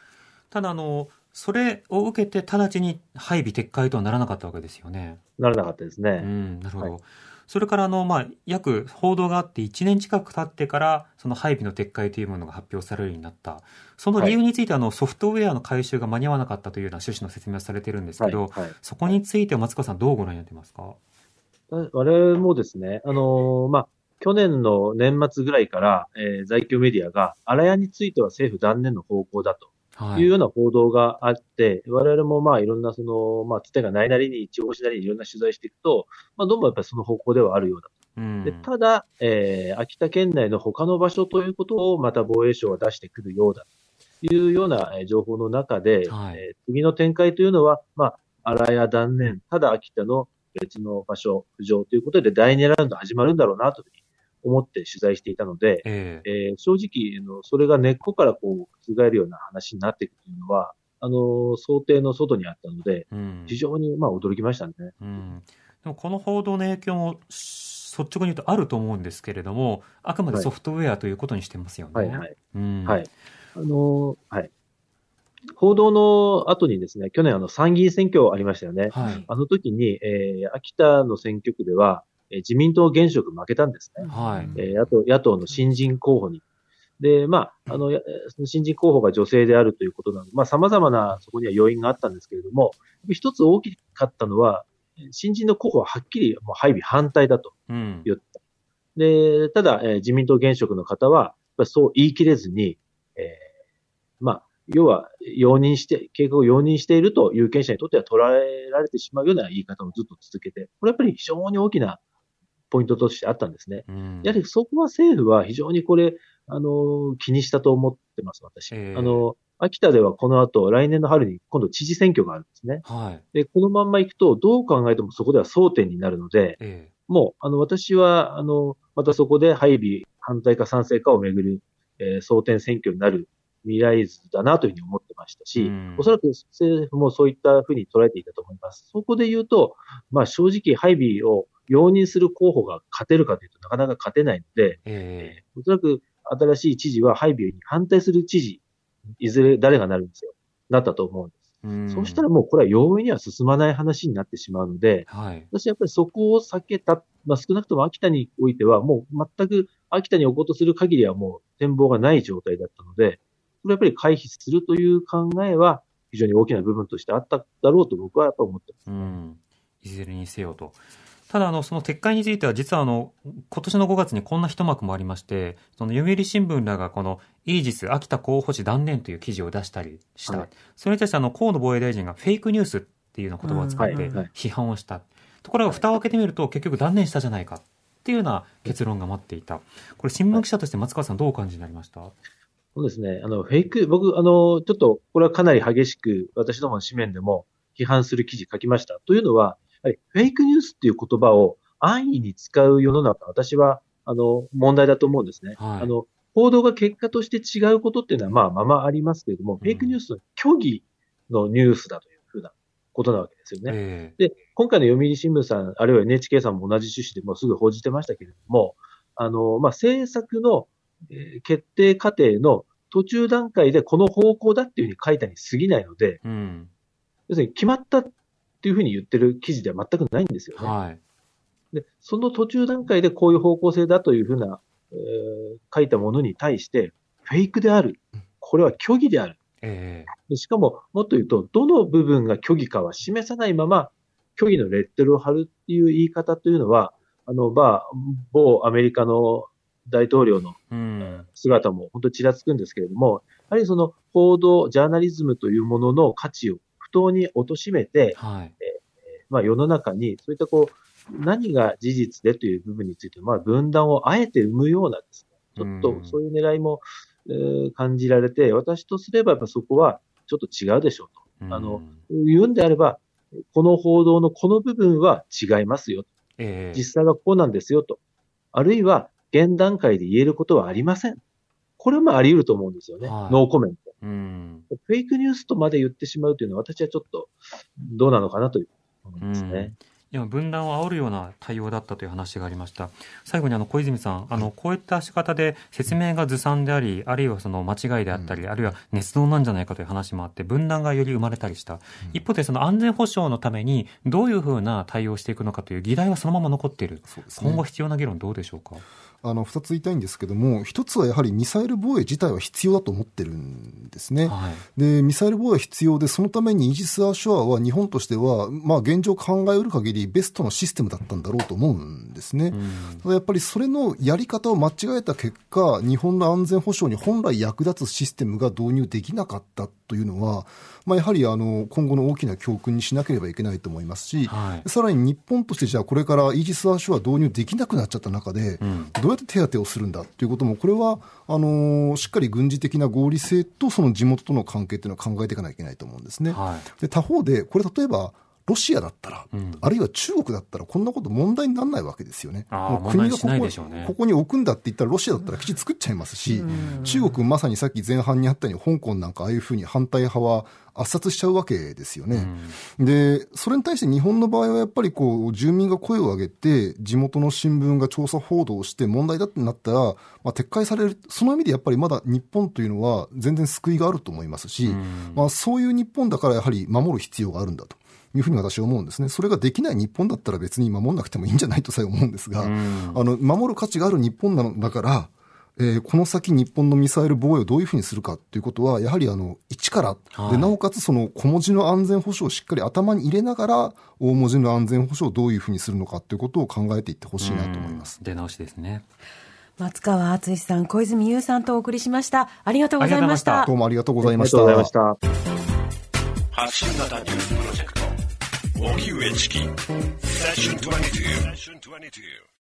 ただ、あの、それを受けて直ちに配備撤回とはならなかったわけですよね。ならなかったですね。うん、なるほど。はいそれからあの、まあ、約報道があって1年近く経ってから、その配備の撤回というものが発表されるようになった。その理由について、あの、ソフトウェアの回収が間に合わなかったというような趣旨の説明をされてるんですけど、はいはい、そこについては松川さんどうご覧になってますか？我々もですね、あのまあ、去年の年末ぐらいから、えー、在京メディアが、荒屋については政府断念の方向だと。い。うような報道があって、はい、我々もまあいろんなその、まあ、つてがないなりに、一応しなりにいろんな取材していくと、まあどうもやっぱりその方向ではあるようだと。うん、でただ、えー、秋田県内の他の場所ということをまた防衛省は出してくるようだ。というような情報の中で、はい、えー、次の展開というのは、まあ、荒屋断念、ただ秋田の別の場所、浮上ということで第2ラウンド始まるんだろうなというふうに思って取材していたので、えー、えー、正直の、それが根っこからこう、覆るような話になっていくというのは、あの、想定の外にあったので、うん、非常に、まあ、驚きましたね。うん、でも、この報道の影響も、率直に言うとあると思うんですけれども、あくまでソフトウェアということにしてますよね。はい、はい、うん、はい。あの、はい。報道の後にですね、去年あの参議院選挙ありましたよね。はい、あの時に、えー、秋田の選挙区では、え自民党現職負けたんですね。はい。えー、野党、野党の新人候補に。で、まあ、あの、新人候補が女性であるということなので、まあ、様々なそこには要因があったんですけれども、一つ大きかったのは、新人の候補ははっきりもう配備反対だと言った。うん、で、ただ、えー、自民党現職の方は、そう言い切れずに、えー、まあ、要は、容認して、計画を容認していると有権者にとっては捉えられてしまうような言い方をずっと続けて、これやっぱり非常に大きなポイントとしてあったんですね。うん、やはりそこは政府は非常にこれ、あの、気にしたと思ってます、私。えー、あの、秋田ではこの後、来年の春に今度知事選挙があるんですね。はい。で、このまんま行くと、どう考えてもそこでは争点になるので、えー、もう、あの、私は、あの、またそこで配備、反対か賛成かをめぐる、えー、争点選挙になる未来図だなというふうに思ってましたし、うん、おそらく政府もそういったふうに捉えていたと思います。そこで言うと、まあ正直配備を容認する候補が勝てるかというとなかなか勝てないので、えー、おそらく新しい知事は配備に反対する知事、いずれ誰がなるんですよ。なったと思うんです。うそうしたらもうこれは容易には進まない話になってしまうので、はい、私はやっぱりそこを避けた、まあ、少なくとも秋田においてはもう全く秋田に置こうとする限りはもう展望がない状態だったので、それやっぱり回避するという考えは非常に大きな部分としてあっただろうと僕はやっぱ思ってます。うん。いずれにせよと。ただ、あの、その撤回については、実はあの、今年の5月にこんな一幕もありまして、その読売新聞らがこの、イージス秋田候補地断念という記事を出したりした。はい、それに対してあの、河野防衛大臣がフェイクニュースっていうような言葉を使って批判をした。ところが蓋を開けてみると、結局断念したじゃないかっていうような結論が待っていた。これ、新聞記者として松川さんどうお感じになりました？そうですね。あの、フェイク、僕、あの、ちょっと、これはかなり激しく、私どもの紙面でも批判する記事書きました。というのは、フェイクニュースっていう言葉を安易に使う世の中、私は、あの、問題だと思うんですね。はい、あの、報道が結果として違うことっていうのは、まあ、ままありますけれども、うん、フェイクニュースの虚偽のニュースだというふうなことなわけですよね。えー、で、今回の読売新聞さん、あるいは NHK さんも同じ趣旨でもうすぐ報じてましたけれども、あの、まあ、政策の、えー、決定過程の途中段階でこの方向だっていうふうに書いたに過ぎないので、うん、要するに決まったっていうふうに言ってる記事では全くないんですよね。はい、でその途中段階でこういう方向性だというふうな、えー、書いたものに対して、フェイクである。これは虚偽である。えー、しかも、もっと言うと、どの部分が虚偽かは示さないまま、虚偽のレッテルを貼るっていう言い方というのは、あの、まあ、某アメリカの大統領の姿も本当ちらつくんですけれども、やはりその報道、ジャーナリズムというものの価値を不当に貶めて、はい、えー、まあ、世の中にそういったこう、何が事実でという部分について、まあ、分断をあえて生むようなですね、ちょっとそういう狙いも、えー、感じられて、私とすればやっぱそこはちょっと違うでしょうと。あの、言うんであれば、この報道のこの部分は違いますよ。えー、実際はこうなんですよと。あるいは、現段階で言えることはありません。これもあり得ると思うんですよね。はい、ノーコメント。うん、フェイクニュースとまで言ってしまうというのは、私はちょっとどうなのかなと思いますね。うん今、分断を煽るような対応だったという話がありました。最後にあの小泉さん、あのこういった仕方で説明がずさんであり、あるいはその間違いであったり、あるいは捏造なんじゃないかという話もあって、分断がより生まれたりした。一方で、その安全保障のためにどういうふうな対応をしていくのかという議題はそのまま残っている。今後必要な議論どうでしょうか？あの2つ言いたいんですけども、1つはやはりミサイル防衛自体は必要だと思ってるんですね、はい、でミサイル防衛は必要で、そのためにイージス・アショアは日本としては、まあ、現状考えうる限り、ベストのシステムだったんだろうと思うんですね、ただやっぱりそれのやり方を間違えた結果、日本の安全保障に本来役立つシステムが導入できなかったというのは、まあ、やはりあの今後の大きな教訓にしなければいけないと思いますし、はい、さらに日本として、じゃあこれからイージス・アショア導入できなくなっちゃった中で、うん、どうやって手当てをするんだということも、これはあのしっかり軍事的な合理性とその地元との関係というのは考えていかなきゃいけないと思うんですね。はい、で他方で、これ例えばロシアだったら、うん、あるいは中国だったら、こんなこと問題にならないわけですよね。もう国がここね、ここに置くんだって言ったら、ロシアだったら基地作っちゃいますし、中国、まさにさっき前半にあったように、香港なんかああいうふうに反対派は圧殺しちゃうわけですよね。で、それに対して日本の場合はやっぱりこう、住民が声を上げて、地元の新聞が調査報道して問題だってなったら、まあ、撤回される。その意味でやっぱりまだ日本というのは全然救いがあると思いますし、まあ、そういう日本だからやはり守る必要があるんだと。いうふうに私は思うんですね。それができない日本だったら別に守んなくてもいいんじゃないとさえ思うんですが、あの、守る価値がある日本なのだから、えー、この先日本のミサイル防衛をどういうふうにするかということは、やはりあの、一から、はい、で、なおかつその小文字の安全保障をしっかり頭に入れながら、大文字の安全保障をどういうふうにするのかということを考えていってほしいなと思います。出直しですね。松川敦さん、小泉優さんとお送りしました。ありがとうございました。どうもありがとうございました。ありがとうございました。発信型ニュースプロジェクト。荻上チキセッション22